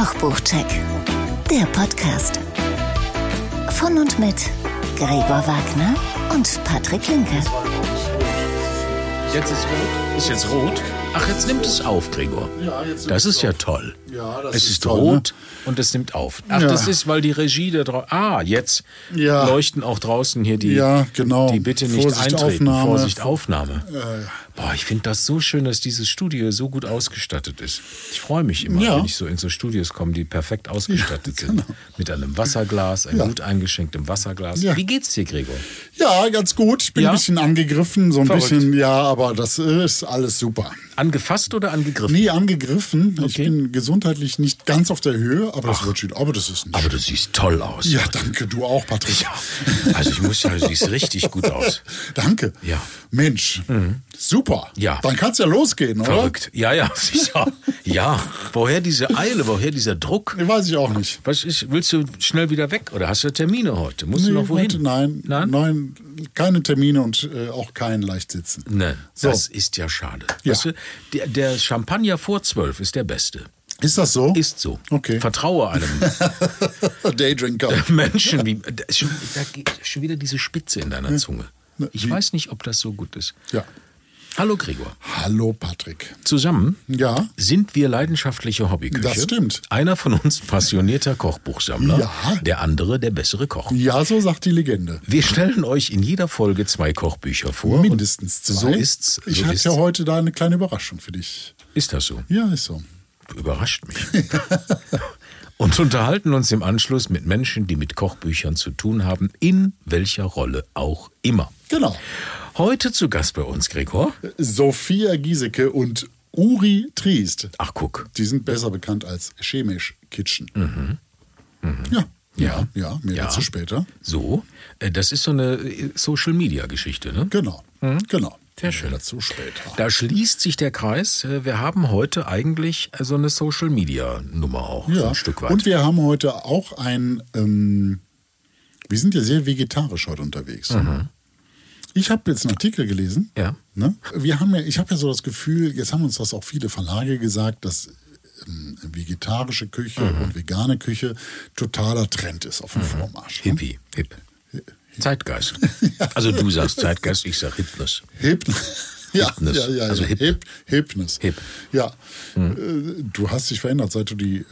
Kochbuchcheck, der Podcast. Von und mit Gregor Wagner und Patrick Linke. Jetzt ist rot. Ist jetzt rot? Ach, jetzt nimmt es auf, Gregor. Ja, jetzt nimmt das ist ja auf. toll. Ja, das es ist ist, toll, rot und es nimmt auf. Ach, Ja. das ist, weil die Regie da drauf. Ah, jetzt Ja. leuchten auch draußen hier die. Ja, genau. Die bitte nicht Vorsicht, eintreten. Aufnahme. Vorsicht, Aufnahme. Boah, ich finde das so schön, dass dieses Studio so gut ausgestattet ist. Ich freue mich immer, Ja. wenn ich so in so Studios komme, die perfekt ausgestattet sind. Mit einem Wasserglas, einem Ja. gut eingeschenktem Wasserglas. Ja. Wie geht's dir, Gregor? Ja, ganz gut. Ich bin Ja? ein bisschen angegriffen, so ein Verrückt. bisschen, ja, aber das ist alles super. Angefasst oder angegriffen? Nie angegriffen. Ich Okay. bin gesundheitlich nicht ganz auf der Höhe, aber das wird schon. Aber das ist nicht. Aber du siehst toll aus. ja, danke, du auch, Patrick. Ja. Also ich muss sagen, du siehst richtig gut aus. Danke. Ja. Mhm. Mensch, super. Ja. Dann kann es ja losgehen, oder? Verrückt. Ja, ja, sicher. Ja. Woher diese Eile, woher dieser Druck? Nee, weiß ich auch nicht. Was ist, willst du schnell wieder weg oder hast du Termine heute? Musst du Nee, noch wohin? heute nein, Nein? nein, keine Termine und äh, auch kein Leichtsitzen. Nein, So. das ist ja schade. Ja. Weißt du, der, der Champagner vor zwölf ist der beste. Ist das so? Ist so. Okay. Vertraue einem Daydrinker. Menschen wie. Da, schon, da geht schon wieder diese Spitze in deiner Zunge. Ich weiß nicht, ob das so gut ist. Ja. Hallo Gregor. Hallo, Patrick. Zusammen Ja. sind wir leidenschaftliche Hobbyköche. Das stimmt. Einer von uns passionierter Kochbuchsammler, Ja. der andere der bessere Koch. Ja, so sagt die Legende. Wir stellen euch in jeder Folge zwei Kochbücher vor. Mindestens zwei. So ist's. So Ich hatte ja heute da eine kleine Überraschung für dich. Ist das so? Ja, ist so. Du überrascht mich. Und unterhalten uns im Anschluss mit Menschen, die mit Kochbüchern zu tun haben, in welcher Rolle auch immer. Genau. Heute zu Gast bei uns, Gregor. Sophia Giesecke und Uri Triest. Ach, guck. Die sind besser bekannt als Chemisch Kitchen. Ja. Ja, ja, mehr Mhm. Ja. dazu später. So, äh, das ist so eine äh, Social-Media-Geschichte, ne? Genau. Genau. Sehr schön. Mehr dazu später. Da schließt sich der Kreis. Äh, Wir haben heute eigentlich so eine Social-Media-Nummer auch, so Ja. ein Stück weit. Und wir haben heute auch ein. Ähm, wir sind ja sehr vegetarisch heute unterwegs. Ich habe jetzt einen Artikel gelesen. Mhm. Ja. Ne? Wir haben ja, ich habe ja so das Gefühl, jetzt haben uns das auch viele Verlage gesagt, dass ähm, vegetarische Küche Mhm. und vegane Küche totaler Trend ist auf dem Vormarsch. ne? Hippie, hip. Zeitgeist. Also du sagst Zeitgeist, ich sag Hypnos. Hip ja, Hipness. ja, ja, Also ja. hip. Hip. Hip. Ja. Äh, Du hast dich verändert, seit du die äh,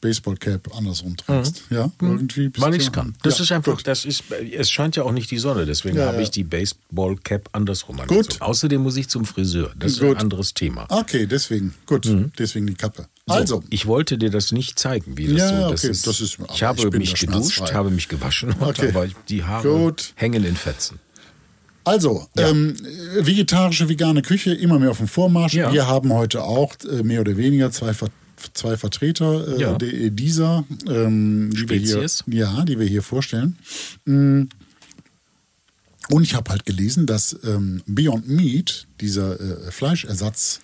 Baseballcap andersrum trägst. Ja, irgendwie. bist Weil ich es kann. Das ja, ist einfach, gut. das ist, es scheint ja auch nicht die Sonne, deswegen Ja, habe ich die Baseball-Cap andersrum angezogen. Außerdem muss ich zum Friseur. Das ist Gut. ein anderes Thema. Okay, deswegen. Gut, deswegen die Kappe. Also, Mhm. So, ich wollte dir das nicht zeigen, wie das Ja, so okay, ist. das ist- ich habe ich mich geduscht, habe mich gewaschen, Okay. aber die Haare Gut. hängen in Fetzen. Also ähm, vegetarische, vegane Küche immer mehr auf dem Vormarsch. Ja. Wir haben heute auch äh, mehr oder weniger zwei, zwei Vertreter äh, Ja. de- dieser ähm, die wir hier, Spezies. ja, die wir hier vorstellen. Mm. Und ich habe halt gelesen, dass ähm, Beyond Meat, dieser äh, Fleischersatz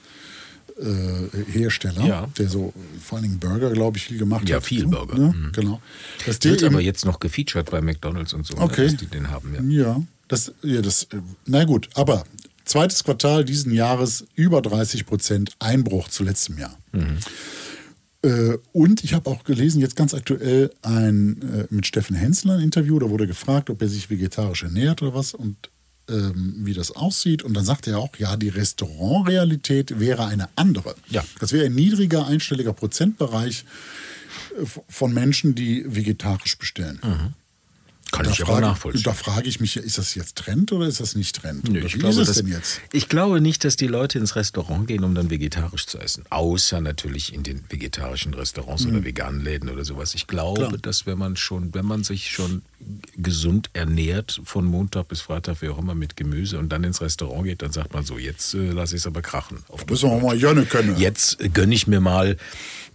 äh, Ja. der so vor allen Dingen Burger, glaube ich, viel gemacht Ja, hat. viel so, Burger. Ne? Mhm. Genau. Die Wird aber jetzt noch gefeatured bei McDonalds und so, ne, Okay. dass die den haben. Ja. ja, das, ja, das, äh, na gut, aber zweites Quartal diesen Jahres über 30 Prozent Einbruch zu letztem Jahr. Äh, und ich habe auch gelesen, jetzt ganz aktuell ein äh, mit Steffen Hensler ein Interview, da wurde gefragt, ob er sich vegetarisch ernährt oder was und ähm, wie das aussieht. Und dann sagte er auch, ja, die Restaurantrealität wäre eine andere. Ja. Das wäre ein niedriger, einstelliger Prozentbereich von Menschen, die vegetarisch bestellen. Kann Da ich aber frage, nachvollziehen. da frage ich mich, ist das jetzt Trend oder ist das nicht Trend? Ich, wie glaube, ist es denn jetzt? ich glaube nicht, dass die Leute ins Restaurant gehen, um dann vegetarisch zu essen. Außer natürlich in den vegetarischen Restaurants oder veganen Läden oder sowas. Ich glaube, Mhm. Klar. dass wenn man schon, wenn man sich schon gesund ernährt, von Montag bis Freitag, wie auch immer, mit Gemüse und dann ins Restaurant geht, dann sagt man so, jetzt äh, lasse ich es aber krachen. Auf Müssen wir mal Jönne können. Jetzt äh, gönne ich mir mal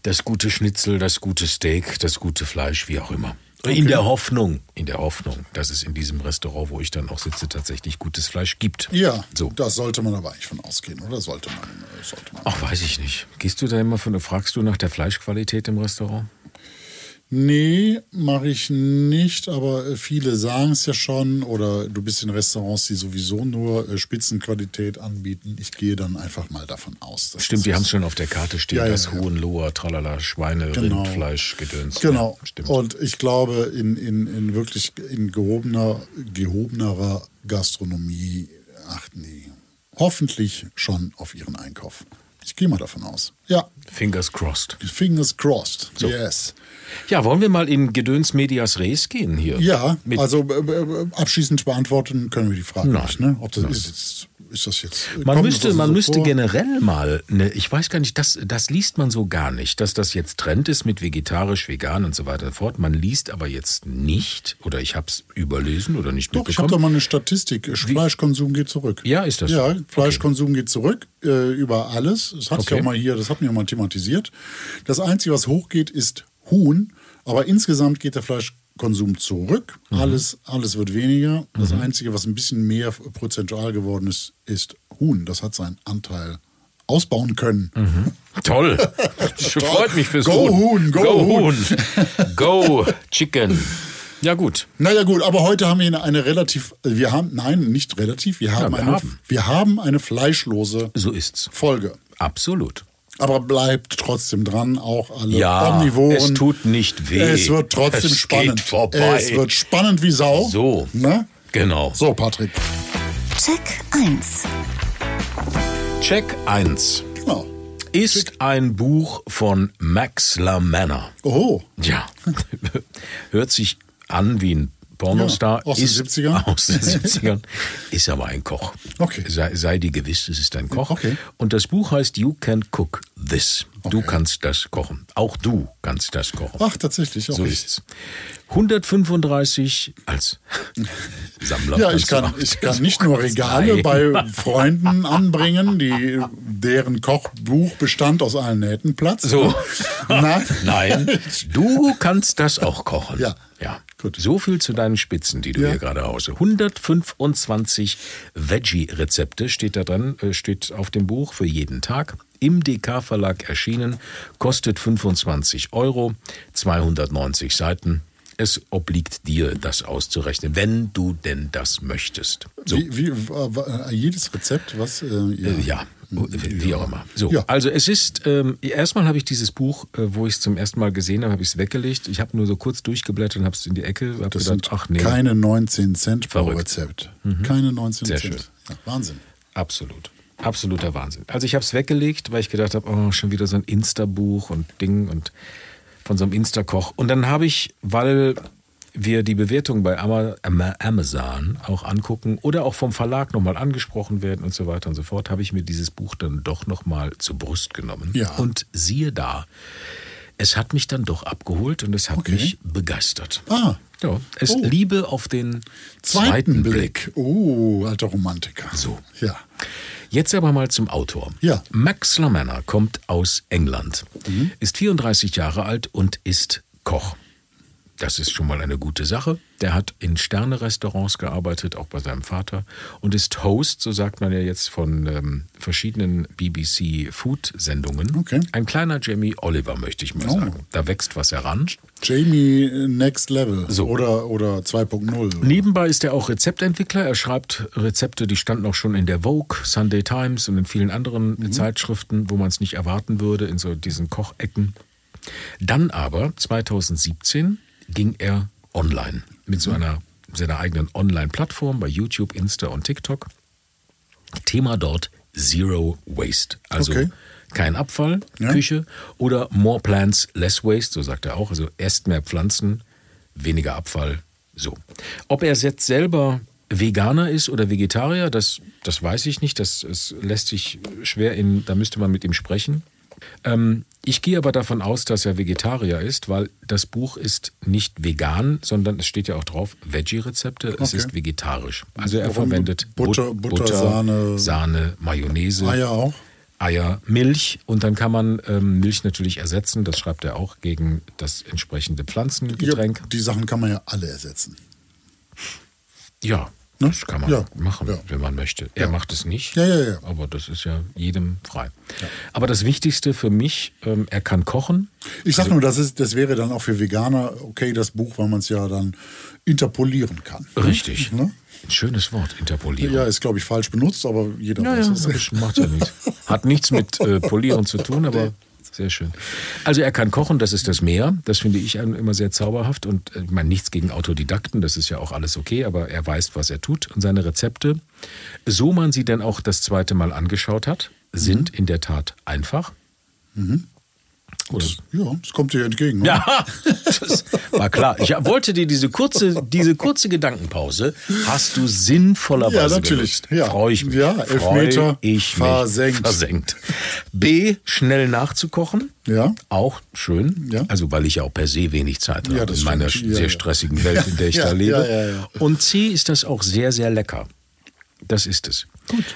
das gute Schnitzel, das gute Steak, das gute Fleisch, wie auch immer. In der Hoffnung, in der Hoffnung, dass es in diesem Restaurant, wo ich dann auch sitze, tatsächlich gutes Fleisch gibt. Ja, So. das sollte man aber eigentlich von ausgehen, oder? Sollte man. äh, Sollte man. Ach, weiß ich nicht. Gehst du da immer von, fragst du nach der Fleischqualität im Restaurant? Nee, mache ich nicht, aber äh, viele sagen es ja schon. Oder du bist in Restaurants, die sowieso nur äh, Spitzenqualität anbieten. Ich gehe dann einfach mal davon aus. dass Stimmt, die haben es schon auf der Karte stehen. Ja, das ja. Hohenloher, Tralala, Schweine, Genau. Rindfleisch, Gedöns. Genau. Ja, stimmt. Und ich glaube, in, in, in wirklich in gehobener, gehobenerer Gastronomie achten die hoffentlich schon auf ihren Einkauf. Ich gehe mal davon aus. Ja, Fingers crossed. fingers crossed. Yes. Ja, wollen wir mal in Gedöns Medias Res gehen hier? Ja, Mit, also äh, äh, abschließend beantworten können wir die Frage Nein. nicht. Ne? Ob das ist, jetzt- ist das jetzt. man kommt müsste, man so müsste vor? generell mal, ne, ich weiß gar nicht, das, das liest man so gar nicht, dass das jetzt Trend ist mit vegetarisch, vegan und so weiter und so fort. Man liest aber jetzt nicht, oder ich habe es überlesen oder nicht Doch, ich habe da mitbekommen. mal eine Statistik. Fleischkonsum geht zurück. Ja, ist das Ja? Fleischkonsum geht zurück äh, über alles. Das ich Okay. auch mal hier, das hatten wir mal thematisiert. Das Einzige, was hochgeht, ist Huhn. Aber insgesamt geht der Fleischkonsum zurück. Mhm. Alles, alles wird weniger. Das Einzige, was ein bisschen mehr prozentual geworden ist, ist Huhn. Das hat seinen Anteil ausbauen können. Toll. Freut mich fürs Go Huhn, go Huhn. Go Chicken. Ja, gut. Naja gut, aber heute haben wir eine, eine relativ, wir haben, nein, nicht relativ, wir haben, wir eine, haben. wir haben eine fleischlose So ist's. Folge. Absolut. Aber bleibt trotzdem dran, auch alle Ja, Omnivoren. es tut nicht weh. Es wird trotzdem Es spannend. geht vorbei. Es wird spannend wie Sau. So. Ne? Genau. So, Patrick. Check 1. Check 1 Genau. ist ein Buch von Max LaManna. Oh, Ja, hört sich an wie ein Pornostar. Ja, aus den ist 70ern. Aus den 70ern. Ist aber ein Koch. Okay. Sei, sei dir gewiss, es ist ein Koch. Okay. Und das Buch heißt You Can Cook This. Du Okay. kannst das kochen. Auch du kannst das kochen. ach, tatsächlich. Auch so ich. ist's. 135 als Sammler. Ja, ich du kann, ich kann nicht nur Regale bei Freunden anbringen, die, deren Kochbuch bestand aus allen Nähten Platz. So. Nein. Nein, du kannst das auch kochen. Ja. Ja. Gut. So viel zu deinen Spitzen, die du Ja. hier gerade hause. 125 Veggie-Rezepte steht da dran, äh, steht auf dem Buch für jeden Tag. Im DK-Verlag erschienen, kostet 25 Euro, 290 Seiten. Es obliegt dir, das auszurechnen, wenn du denn das möchtest. So. Wie, wie, jedes Rezept, was? Äh, ja. Äh, Ja, wie auch immer. So, Ja. also es ist, ähm, erstmal habe ich dieses Buch, äh, wo ich es zum ersten Mal gesehen habe, habe ich es weggelegt. Ich habe nur so kurz durchgeblättert und habe es in die Ecke, habe Das gedacht, ach nee, keine 19 Cent pro Verrückt. Rezept. Keine 19 Sehr Cent. schön. Ja, Wahnsinn. absolut. Absoluter Wahnsinn. Also ich habe es weggelegt, weil ich gedacht habe, oh, schon wieder so ein Insta-Buch und Ding und von so einem Insta-Koch. Und dann habe ich, weil wir die Bewertung bei Ama- Ama- Amazon auch angucken oder auch vom Verlag nochmal angesprochen werden und so weiter und so fort, habe ich mir dieses Buch dann doch nochmal zur Brust genommen. Ja. Und siehe da, es hat mich dann doch abgeholt und es hat Okay. mich begeistert. Ah. Ja, es Oh. Liebe auf den Zweiten, Blick. Oh, alter Romantiker. So. Ja. Jetzt aber mal zum Autor. Ja. Mhm. Max LaManna kommt aus England, ist 34 Jahre alt und ist Koch. Das ist schon mal eine gute Sache. Der hat in Sterne-Restaurants gearbeitet, auch bei seinem Vater, und ist Host, so sagt man ja jetzt, von ähm, verschiedenen BBC-Food-Sendungen. Okay. Ein kleiner Jamie Oliver, möchte ich mal Oh. sagen. Da wächst was heran. Jamie äh, Next Level. So. Oder, oder 2.0. Nebenbei ist er auch Rezeptentwickler. Er schreibt Rezepte, die standen auch schon in der Vogue, Sunday Times und in vielen anderen Zeitschriften, wo man es nicht erwarten würde, in so diesen Kochecken. Dann aber, 2017, ging er online mit so einer seiner eigenen Online-Plattform bei YouTube, Insta und TikTok. Thema dort Zero Waste. Also Okay. kein Abfall, Ja. Küche oder More Plants, Less Waste, so sagt er auch. Also esst mehr Pflanzen, weniger Abfall. So. Ob er jetzt selber Veganer ist oder Vegetarier, das, das weiß ich nicht. Das, es lässt sich schwer in, da müsste man mit ihm sprechen. Ähm, ich gehe aber davon aus, dass er Vegetarier ist, weil das Buch ist nicht vegan, sondern es steht ja auch drauf Veggie-Rezepte. Es Okay. ist vegetarisch. Also er Warum verwendet Butter- But- Butter, Sahne- Sahne, Mayonnaise, Eier auch? Eier, Milch und dann kann man ähm, Milch natürlich ersetzen, das schreibt er auch, gegen das entsprechende Pflanzengetränk. Ja, die Sachen kann man ja alle ersetzen. Ja, Ne? Das kann man Ja. machen, Ja. wenn man möchte. Er macht es nicht. Ja, ja, ja. Aber das ist ja jedem frei. Aber das Wichtigste für mich, ähm, er kann kochen. Ich sag nur, das, ist, das wäre dann auch für Veganer okay, das Buch, weil man es ja dann interpolieren kann. Richtig. Ne? Ein schönes Wort, interpolieren. Ja, ist, glaube ich, falsch benutzt, aber jeder Ja, weiß ja, es. das macht ja nichts. Hat nichts mit äh, Polieren zu tun, aber sehr schön. Also er kann kochen, das ist das Meer. Das finde ich immer sehr zauberhaft. Und äh, ich meine, nichts gegen Autodidakten, das ist ja auch alles okay, aber er weiß, was er tut. Und seine Rezepte, so man sie dann auch das zweite Mal angeschaut hat, sind in der Tat einfach. Oder Ja, das kommt dir entgegen. ne? ja, das war klar. Ich wollte dir diese kurze, diese kurze Gedankenpause hast du sinnvollerweise Ja, natürlich. genutzt. Ja. Freue ich mich. Ja, Elfmeter ich versenkt. Versenkt. B, schnell nachzukochen. Ja. Auch schön. Ja. Also, weil ich ja auch per se wenig Zeit habe Ja, das in meiner. Ja, sehr stressigen Welt, in der ich da lebe. ja, ja, ja. Und C ist das auch sehr, sehr lecker. Das ist es.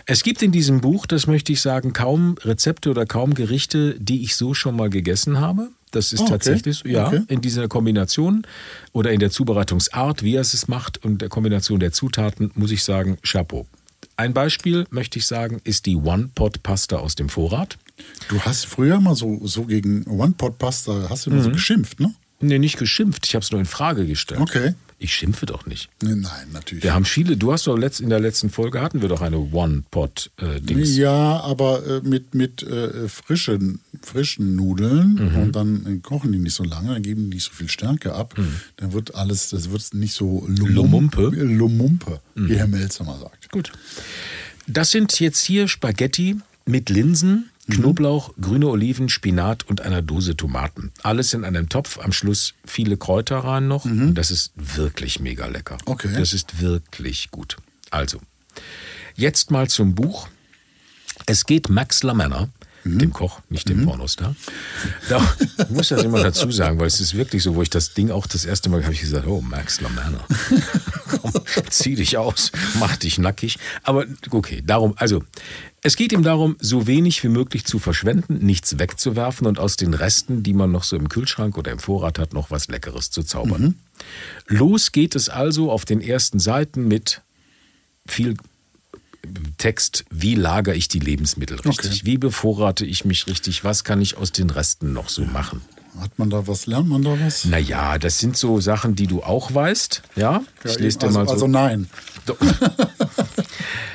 Es gibt in diesem Buch, das möchte ich sagen, kaum Rezepte oder kaum Gerichte, die ich so schon mal gegessen habe. Das ist Ah, okay. tatsächlich so, ja, Okay. in dieser Kombination oder in der Zubereitungsart, wie er es macht und der Kombination der Zutaten, muss ich sagen, Chapeau. Ein Beispiel, möchte ich sagen, ist die One-Pot-Pasta aus dem Vorrat. Du hast früher mal so, so gegen One-Pot-Pasta, hast du immer Mhm. so geschimpft, ne? Nee, nicht geschimpft, ich habe es nur in Frage gestellt. Okay. Ich schimpfe doch nicht. Nein, natürlich. Wir haben viele, du hast doch letzt, in der letzten Folge hatten wir doch eine One-Pot-Dings. Ja, aber äh, mit, mit äh, frischen, frischen Nudeln Mhm. und dann äh, kochen die nicht so lange, dann geben die nicht so viel Stärke ab. Dann wird alles, das wird nicht so lumum- Mhm. Lumumpe? Mhm. Lumumpe, wie Herr Melzer mal sagt. Gut. Das sind jetzt hier Spaghetti mit Linsen, Knoblauch, grüne Oliven, Spinat und einer Dose Tomaten. Alles in einem Topf, am Schluss viele Kräuter rein noch. Und das ist wirklich mega lecker. Okay. Das ist wirklich gut. Also, jetzt mal zum Buch. Es geht Max Lamanna, dem Koch, nicht dem Pornostar. Da, ich muss das immer dazu sagen, weil es ist wirklich so, wo ich das Ding auch das erste Mal habe ich gesagt, oh, Max Lamanna. Komm, zieh dich aus, mach dich nackig. Aber okay, darum, also, es geht ihm darum, so wenig wie möglich zu verschwenden, nichts wegzuwerfen und aus den Resten, die man noch so im Kühlschrank oder im Vorrat hat, noch was Leckeres zu zaubern. Los geht es also auf den ersten Seiten mit viel Text, wie lagere ich die Lebensmittel richtig? Okay. Wie bevorrate ich mich richtig? Was kann ich aus den Resten noch so machen? Hat man da was, lernt man da was? Naja, das sind so Sachen, die du auch weißt. Ja, ich lese dir also, mal so. also nein.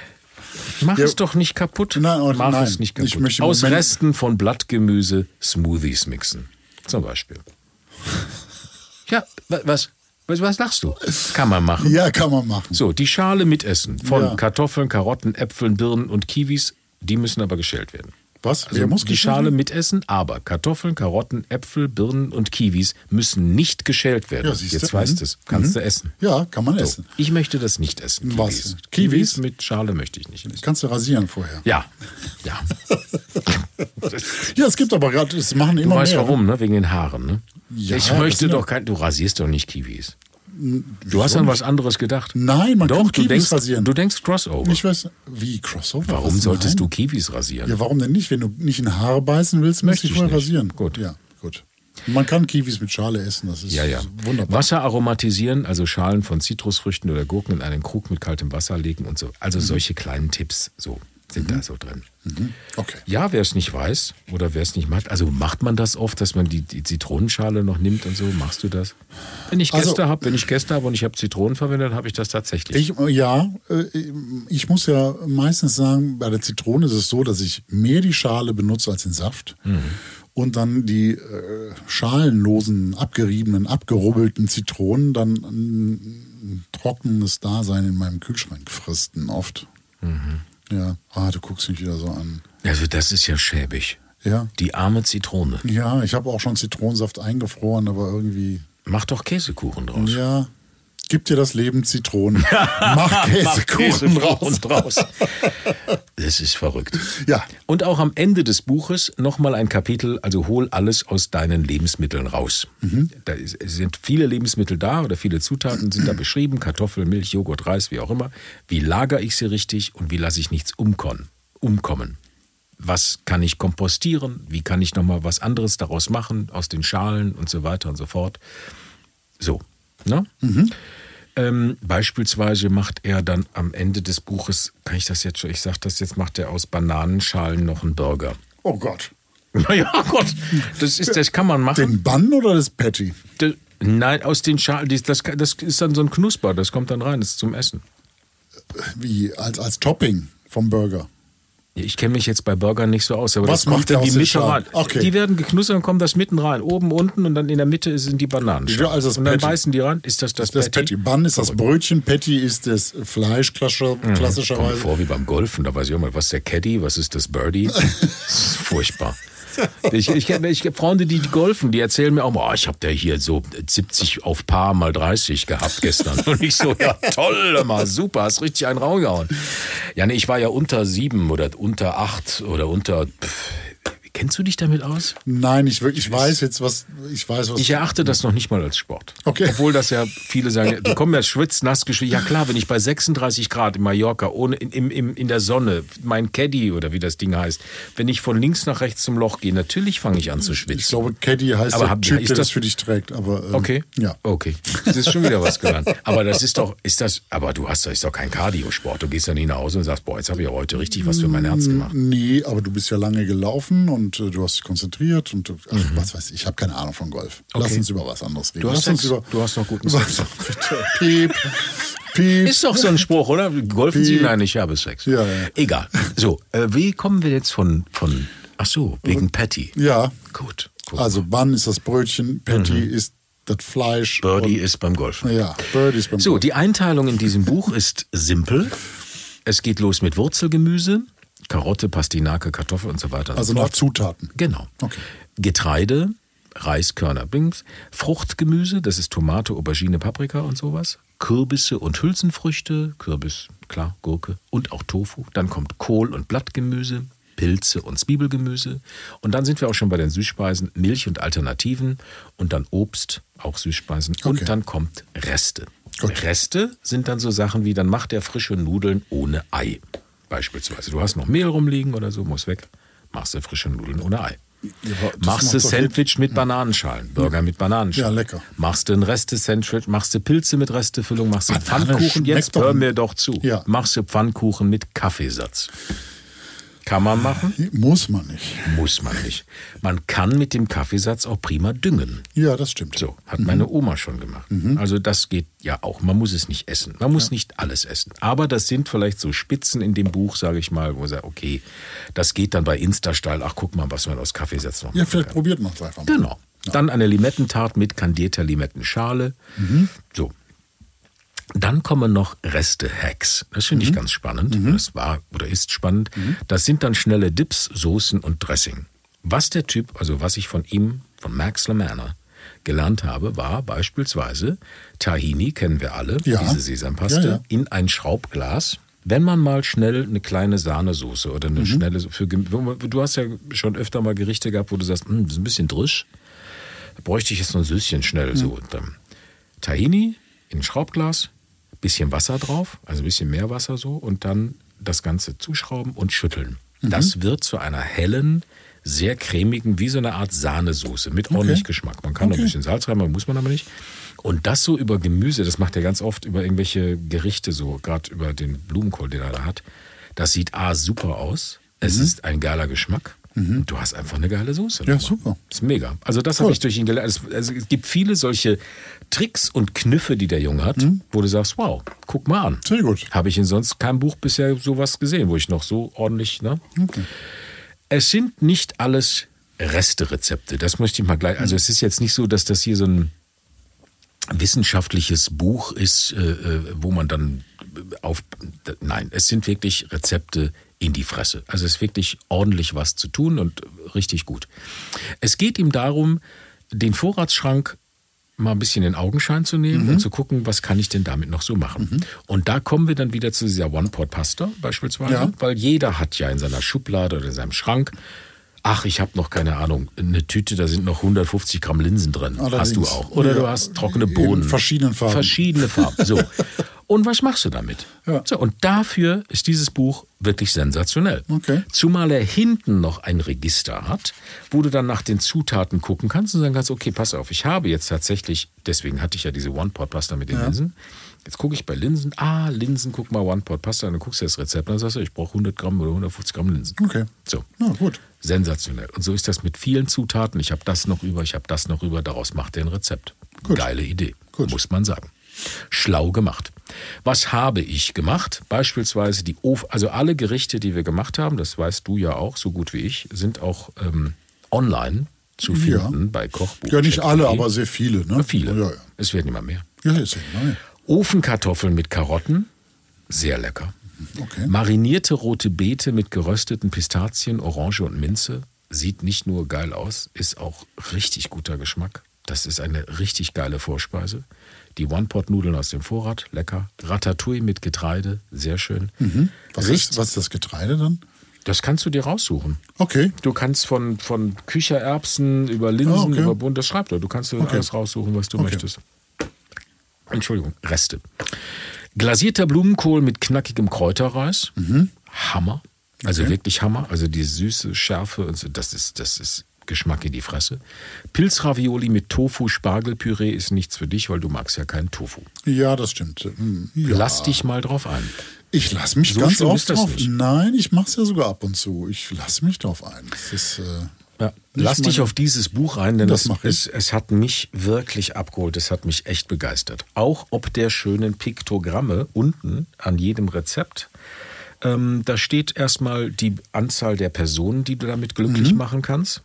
Mach Ja. es doch nicht kaputt. Nein, oh, Mach nein. es nicht Ich kaputt. Aus Moment- Resten von Blattgemüse Smoothies mixen. Zum Beispiel. Ja, wa- was? Was, was lachst du? Kann man machen. Ja, kann man machen. So, die Schale mitessen von Ja. Kartoffeln, Karotten, Äpfeln, Birnen und Kiwis, die müssen aber geschält werden. Was? Also Wer muss die Schale werden? mitessen, aber Kartoffeln, Karotten, Äpfel, Birnen und Kiwis müssen nicht geschält werden. Ja, siehst du. Jetzt weißt Mhm. du es. Kannst Mhm. du essen. Ja, kann man So, essen. ich möchte das nicht essen. Was? Kiwis. Kiwis? mit Schale möchte ich nicht essen. Kannst du rasieren vorher. Ja, ja. Ja, es gibt aber gerade, es machen Du immer weißt mehr. warum, ne? Wegen den Haaren, ne? Ja, ich möchte doch kein. Du rasierst doch nicht Kiwis. Du hast an was anderes gedacht. Nein, man doch, kann du Kiwis denkst, rasieren. Du denkst Crossover. Ich weiß, wie Crossover? Warum Was? solltest Nein. du Kiwis rasieren? Ja, warum denn nicht? Wenn du nicht in Haare beißen willst, musst Möchte du ich vorher nicht. rasieren. Gut. Ja, gut. Man kann Kiwis mit Schale essen, das ist Ja, ja. wunderbar. Wasser aromatisieren, also Schalen von Zitrusfrüchten oder Gurken in einen Krug mit kaltem Wasser legen und so. Also solche kleinen Tipps so sind da so drin. Mhm. Okay. Ja, wer es nicht weiß oder wer es nicht macht, also macht man das oft, dass man die, die Zitronenschale noch nimmt und so? Machst du das? Wenn ich Also- Gäste habe, wenn ich Gäste habe und ich habe Zitronen verwendet, habe ich das tatsächlich. Ich, äh, ja, äh, ich muss ja meistens sagen, bei der Zitrone ist es so, dass ich mehr die Schale benutze als den Saft. Mhm. Und dann die äh, schalenlosen, abgeriebenen, abgerubbelten Zitronen dann ein trockenes Dasein in meinem Kühlschrank fristen oft. Mhm. Ja, ah, du guckst mich wieder so an. also das ist ja schäbig. Ja, Die arme Zitrone. ja, ich habe auch schon Zitronensaft eingefroren, aber irgendwie, Mach doch Käsekuchen draus. ja, gib dir das Leben Zitronen. Mach Käsekuchen raus. draus. Das ist verrückt. Ja, Und auch am Ende des Buches nochmal ein Kapitel, also hol alles aus deinen Lebensmitteln raus. Da ist- es sind viele Lebensmittel da oder viele Zutaten sind da beschrieben, Kartoffeln, Milch, Joghurt, Reis, wie auch immer. Wie lagere ich sie richtig und wie lasse ich nichts umkommen? umkommen? Was kann ich kompostieren? Wie kann ich nochmal was anderes daraus machen, aus den Schalen und so weiter und so fort? So, ne? Ähm, beispielsweise macht er dann am Ende des Buches, kann ich das jetzt schon, ich sag das jetzt, macht er aus Bananenschalen noch einen Burger. Oh Gott. Naja, Gott, das, ist, das kann man machen. Den Bun oder das Patty? D- Nein, aus den Schalen, das, das ist dann so ein Knusper, das kommt dann rein, das ist zum Essen. Wie? Als, als Topping vom Burger. Ich kenne mich jetzt bei Burgern nicht so aus, aber Was das kommt macht der dann die rein. Okay. Die werden geknuspert und kommen das mitten rein. Oben, unten und dann in der Mitte sind die Bananen. Ja, also das und dann Patty. beißen die rein. Ist das das, Das, das Patty. Bun ist das Brötchen, Patty ist das Fleisch klassischer- Kommt mir klassischerweise. vor wie beim Golfen, da weiß ich auch mal, was ist der Caddy, was ist das Birdie? Das ist furchtbar. Ich, ich, ich, ich Freunde, die golfen, die erzählen mir auch oh, ich habe da hier so 70 auf Paar mal 30 gehabt gestern. Und ich so, ja toll, mal super, hast richtig einen rausgehauen. Ja, nee, ich war ja unter sieben oder unter acht oder unter. Pff, kennst du dich damit aus? Nein, ich, wirklich- ich weiß jetzt, was. Ich weiß, was. Ich erachte das noch nicht mal als Sport. Okay. Obwohl das ja viele sagen, die kommen ja schwitznass geschwitzt. Ja klar, wenn ich bei 36 Grad in Mallorca ohne in, in, in, der Sonne, mein Caddy oder wie das Ding heißt, wenn ich von links nach rechts zum Loch gehe, natürlich fange ich an zu ich schwitzen. glaube, Caddy heißt Aber der hab- Typ, der das das- für dich trägt. Aber, ähm, Okay. Ja. Okay. Das ist schon wieder was gelernt. Aber das ist doch, ist das, aber du hast, ist doch kein Cardio-Sport. Du gehst dann nie nach Hause und sagst, boah, jetzt habe ich ja heute richtig was für mein Herz gemacht. Nee, aber du bist ja lange gelaufen und äh, du hast dich konzentriert und du- ach, Mhm. was weiß ich, ich habe keine Ahnung von Golf. Lass uns über was anderes reden. Du hast Sex. über. Du hast noch guten? Sex. Piep. Piep. Ist doch so ein Spruch, oder? Golfen Sie? Piep. Nein, ich habe Sex. Ja, ja. Egal. So, äh, wie kommen wir jetzt von, von, ach so, wegen Patty. Ja, Gut. Gut. also Bun ist das Brötchen, Patty ist das Fleisch. Mhm. Birdie und, ist beim Golfen. Ja, Birdie ist beim So, Golf. die Einteilung in diesem Buch ist simpel. Es geht los mit Wurzelgemüse, Karotte, Pastinake, Kartoffel und so weiter. Also so nach. Zutaten. Genau. Okay. Getreide, Reiskörner, Bings, Fruchtgemüse, das ist Tomate, Aubergine, Paprika und sowas. Kürbisse und Hülsenfrüchte, Kürbis, klar, Gurke und auch Tofu. Dann kommt Kohl und Blattgemüse, Pilze und Zwiebelgemüse. Und dann sind wir auch schon bei den Süßspeisen, Milch und Alternativen und dann Obst, auch Süßspeisen. Okay. Und dann kommt Reste. Gut. Reste sind dann so Sachen wie, dann macht er frische Nudeln ohne Ei. Beispielsweise. Du hast noch Mehl rumliegen oder so, muss weg. Machst du frische Nudeln ohne Ei. Ja, Machst du Sandwich mit Bananenschalen, Burger mit Bananenschalen. Ja, lecker. Machst du ein Reste-Sandwich, machst du Pilze mit Restefüllung, machst du Pfannkuchen. Jetzt hör mir doch zu. Ja. Machst du Pfannkuchen mit Kaffeesatz. Kann man machen? Muss man nicht. Muss man nicht. Man kann mit dem Kaffeesatz auch prima düngen. Ja, das stimmt. So, hat meine Oma schon gemacht. Also das geht ja auch. Man muss es nicht essen. Man muss nicht alles essen. Aber das sind vielleicht so Spitzen in dem Buch, sage ich mal, wo er sagt, okay, das geht dann bei Insta-Style. Ach, guck mal, was man aus Kaffeesatz noch Ja, vielleicht kann. probiert man es einfach mal. Genau. Dann eine Limettentart mit kandierter Limettenschale. So. Dann kommen noch Reste-Hacks. Das finde ich ganz spannend. Das war oder ist spannend. Das sind dann schnelle Dips, Soßen und Dressing. Was der Typ, also was ich von ihm, von Max Lamanna, gelernt habe, war beispielsweise Tahini, kennen wir alle, Ja. diese Sesampaste, Ja, ja. in ein Schraubglas. Wenn man mal schnell eine kleine Sahnesoße oder eine schnelle, für, du hast ja schon öfter mal Gerichte gehabt, wo du sagst, "Hm, das ist ein bisschen drisch, da bräuchte ich jetzt noch ein Süßchen schnell. So. Und, ähm, Tahini in ein Schraubglas, bisschen Wasser drauf, also ein bisschen mehr Wasser so, und dann das Ganze zuschrauben und schütteln. Das wird zu einer hellen, sehr cremigen, wie so eine Art Sahnesoße mit ordentlich Geschmack. Man kann noch ein Okay. bisschen Salz rein, muss man aber nicht. Und das so über Gemüse, das macht er ganz oft über irgendwelche Gerichte, so gerade über den Blumenkohl, den er da hat. Das sieht A super aus. Es ist ein geiler Geschmack. Und du hast einfach eine geile Soße. Ja, super. ist mega. Also das habe Cool. ich durch ihn gelernt. Es, also es gibt viele solche Tricks und Kniffe, die der Junge hat, wo du sagst, wow, guck mal an. Sehr gut. Habe ich in sonst keinem Buch bisher sowas gesehen, wo ich noch so ordentlich, ne? Es sind nicht alles Resterezepte. Das möchte ich mal gleich. Also es ist jetzt nicht so, dass das hier so ein wissenschaftliches Buch ist, äh, äh, wo man dann auf. Nein, es sind wirklich Rezepte in die Fresse. Also es ist wirklich ordentlich was zu tun und richtig gut. Es geht ihm darum, den Vorratsschrank mal ein bisschen in Augenschein zu nehmen und zu gucken, was kann ich denn damit noch so machen. Und da kommen wir dann wieder zu dieser One-Pot-Pasta beispielsweise, Ja. weil jeder hat ja in seiner Schublade oder in seinem Schrank, ach, ich habe noch keine Ahnung, eine Tüte, da sind noch 150 Gramm Linsen drin. Hast Allerdings. du auch. Oder du Ja, hast trockene in Bohnen. verschiedenen Farben. Verschiedene Farben. So. Und was machst du damit? Ja. So, und dafür ist dieses Buch wirklich sensationell. Okay. Zumal er hinten noch ein Register hat, wo du dann nach den Zutaten gucken kannst und sagen kannst, okay, pass auf, ich habe jetzt tatsächlich, deswegen hatte ich ja diese One-Pot-Pasta mit den Linsen, Jetzt gucke ich bei Linsen. Ah, Linsen, guck mal, One-Pot-Pasta. Dann guckst du das Rezept. Dann sagst du, ich brauche 100 Gramm oder 150 Gramm Linsen. Okay. So. Na gut. Sensationell. Und so ist das mit vielen Zutaten. Ich habe das noch über, ich habe das noch über. Daraus macht er ein Rezept. Gut. Geile Idee. Gut. Muss man sagen. Schlau gemacht. Was habe ich gemacht? Beispielsweise die Of also alle Gerichte, die wir gemacht haben, das weißt du ja auch so gut wie ich, sind auch ähm, online zu Ja. finden bei Kochbuch. Ja, nicht alle, aber sehr viele. Ne? viele. Ja, ja. Es werden immer mehr. Ja, ist ja neu. Ofenkartoffeln mit Karotten, sehr lecker. Okay. Marinierte rote Beete mit gerösteten Pistazien, Orange und Minze. Sieht nicht nur geil aus, ist auch richtig guter Geschmack. Das ist eine richtig geile Vorspeise. Die One-Pot-Nudeln aus dem Vorrat, lecker. Ratatouille mit Getreide, sehr schön. Was Richt- ist, was ist das Getreide dann? Das kannst du dir raussuchen. Okay. Du kannst von, von Küchererbsen über Linsen, Ah, okay. über Bunt, das schreibt er. Du kannst dir Okay. alles raussuchen, was du Okay. möchtest. Entschuldigung, Reste. Glasierter Blumenkohl mit knackigem Kräuterreis. Mhm. Hammer. Also wirklich Hammer. Also die süße Schärfe und so, das ist, das ist Geschmack in die Fresse. Pilzravioli mit Tofu, Spargelpüree ist nichts für dich, weil du magst ja keinen Tofu. Ja, das stimmt. Hm, Ja. Lass dich mal drauf ein. Ich lasse mich So ganz oft das drauf. nicht. Nein, ich mache es ja sogar ab und zu. Ich lasse mich drauf ein. Das ist, äh, Ja. Lass dich auf dieses Buch ein, denn Das ich. es, es hat mich wirklich abgeholt. Es hat mich echt begeistert. Auch ob der schönen Piktogramme unten an jedem Rezept. Ähm, da steht erstmal die Anzahl der Personen, die du damit glücklich Mhm. machen kannst.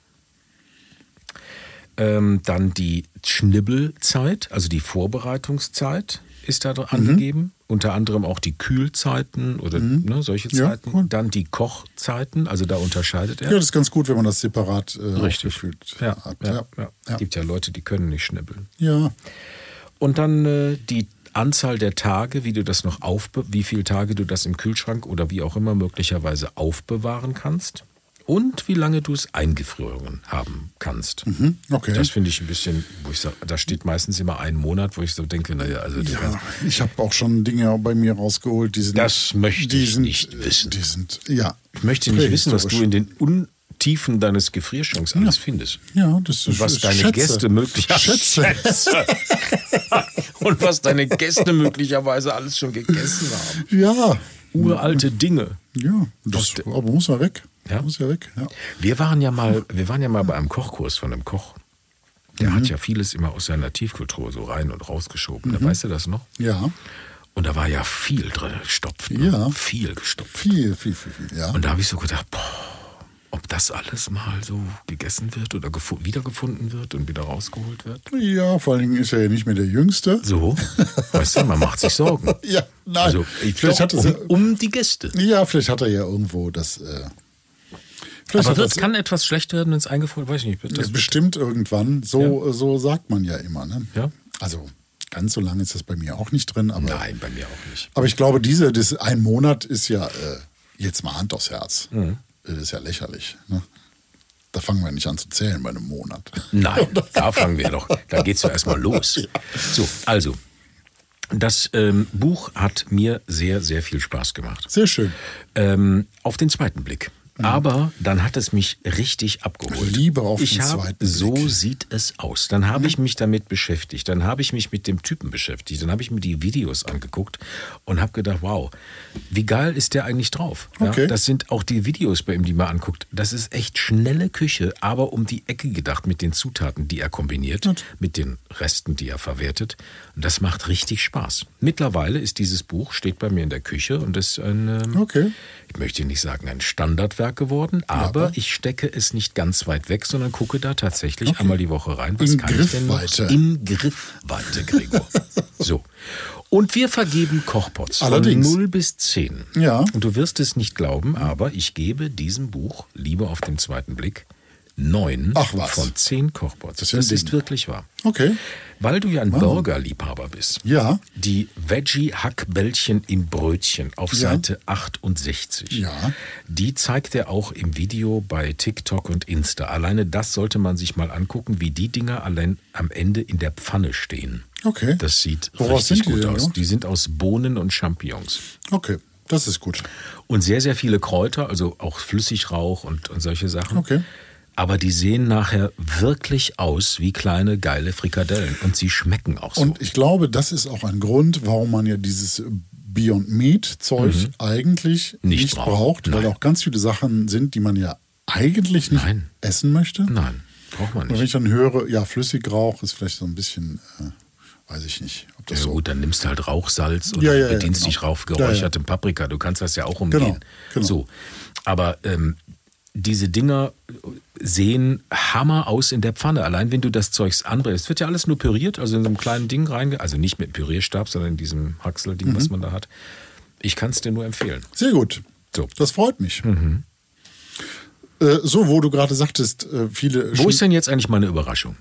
Ähm, dann die Schnibbelzeit, also die Vorbereitungszeit ist da Mhm. angegeben. Unter anderem auch die Kühlzeiten oder ne, solche Ja, Zeiten. cool. Dann die Kochzeiten, also da unterscheidet er. ja, das ist ganz gut, wenn man das separat äh, Richtig. Ja, hat. ja, Ja. ja. Ja. gibt ja Leute, die können nicht schnibbeln. ja. Und dann äh, die Anzahl der Tage, wie du das noch aufbe wie viele Tage du das im Kühlschrank oder wie auch immer möglicherweise aufbewahren kannst. Und wie lange du es eingefroren haben kannst. Mhm, okay. Das finde ich ein bisschen, wo ich sage, da steht meistens immer ein Monat, wo ich so denke, naja, also Ja, ich habe auch schon Dinge bei mir rausgeholt, die sind. Das möchte ich sind, nicht wissen. Die sind, ja. ich möchte nicht wissen, was du in den Untiefen deines Gefrierschranks alles findest. Ja, das Und ist was deine Schätze. Gäste möglicherweise Schätze. und was deine Gäste möglicherweise alles schon gegessen haben. Ja, Uralte Dinge. ja. Das, aber muss ja weg. Ja? Muss ja weg. Ja. Wir waren ja mal, wir waren ja mal bei einem Kochkurs von einem Koch. Der Mhm. hat ja vieles immer aus seiner Tiefkultur so rein und rausgeschoben. Da weißt du das noch? ja, Und da war ja viel drin gestopft. Ne? Ja. Viel gestopft. viel, viel, viel, viel. Ja. Und da habe ich so gedacht, boah, ob das alles mal so gegessen wird oder gefu- wiedergefunden wird und wieder rausgeholt wird. ja, vor allen Dingen ist er ja nicht mehr der Jüngste. So, weißt du, man macht sich Sorgen. Ja, nein. Also, ich vielleicht doch, hat um, um die Gäste. ja, vielleicht hat er ja irgendwo das. Äh, vielleicht Aber das, kann etwas schlecht werden, wenn es eingefroren Weiß ich nicht. Wird das Das bestimmt irgendwann. So, so sagt man ja immer. Ne? Ja. Also ganz so lange ist das bei mir auch nicht drin. Aber, Nein, bei mir auch nicht. aber ich glaube, diese, das ein Monat ist ja äh, jetzt mal Hand aufs Herz. Mhm. Das ist ja lächerlich. Ne? Da fangen wir nicht an zu zählen bei einem Monat. Nein, da fangen wir doch. Da geht's ja erstmal los. So, also. Das ähm, Buch hat mir sehr, sehr viel Spaß gemacht. Sehr schön. Ähm, auf den zweiten Blick. Aber dann hat es mich richtig abgeholt. Liebe auf ich den hab, zweiten So Blick. sieht es aus. Dann habe ich mich damit beschäftigt. Dann habe ich mich mit dem Typen beschäftigt. Dann habe ich mir die Videos angeguckt und habe gedacht, wow, wie geil ist der eigentlich drauf? Ja, Okay. das sind auch die Videos bei ihm, die man anguckt. Das ist echt schnelle Küche, aber um die Ecke gedacht mit den Zutaten, die er kombiniert, mit den Resten, die er verwertet. Und das macht richtig Spaß. Mittlerweile ist dieses Buch, steht bei mir in der Küche und ist ein, ähm, Okay. ich möchte nicht sagen ein Standardwerk geworden, aber ich stecke es nicht ganz weit weg, sondern gucke da tatsächlich einmal die Woche rein. Was In kann ich denn noch? Griffweite. In Griffweite, Gregor. so. Und wir vergeben Kochpots Allerdings. von 0 bis 10. Ja. Und du wirst es nicht glauben, aber ich gebe diesem Buch, Liebe auf den zweiten Blick, 9 Ach was. von 10 Kochpots. Das Das, ist ein ist wirklich wahr. Okay. Weil du ja ein Burgerliebhaber bist. Ja. Die Veggie-Hackbällchen im Brötchen auf Ja. Seite 68. Ja. Die zeigt er auch im Video bei TikTok und Insta. Alleine das sollte man sich mal angucken, wie die Dinger allein am Ende in der Pfanne stehen. Okay. Das sieht Woraus richtig gut aus. gemacht? Die sind aus Bohnen und Champignons. Okay. Das ist gut. Und sehr, sehr viele Kräuter, also auch Flüssigrauch und, und solche Sachen. Okay. Aber die sehen nachher wirklich aus wie kleine geile Frikadellen und sie schmecken auch so. Und ich glaube, das ist auch ein Grund, warum man ja dieses Beyond Meat Zeug eigentlich Mhm. Nicht nicht, braucht. braucht, weil auch ganz viele Sachen sind, die man ja eigentlich nicht Nein. essen möchte. Nein, braucht man Und wenn nicht. ich dann höre, ja, Flüssigrauch ist vielleicht so ein bisschen, äh, weiß ich nicht, ob das Ja so gut, dann nimmst du halt Rauchsalz oder Ja, ja, bedienst genau. dich rauf geräuchertem Paprika. Du kannst das ja auch umgehen. Genau, genau. So. Aber ähm, diese Dinger sehen Hammer aus in der Pfanne. Allein wenn du das Zeugs anbrätst. Es wird ja alles nur püriert, also in so einem kleinen Ding reinge... Also nicht mit Pürierstab, sondern in diesem Haxelding, Mhm. was man da hat. Ich kann es dir nur empfehlen. Sehr gut. So. Das freut mich. Äh, so, wo du gerade sagtest, äh, viele. Wo ist denn jetzt eigentlich meine Überraschung?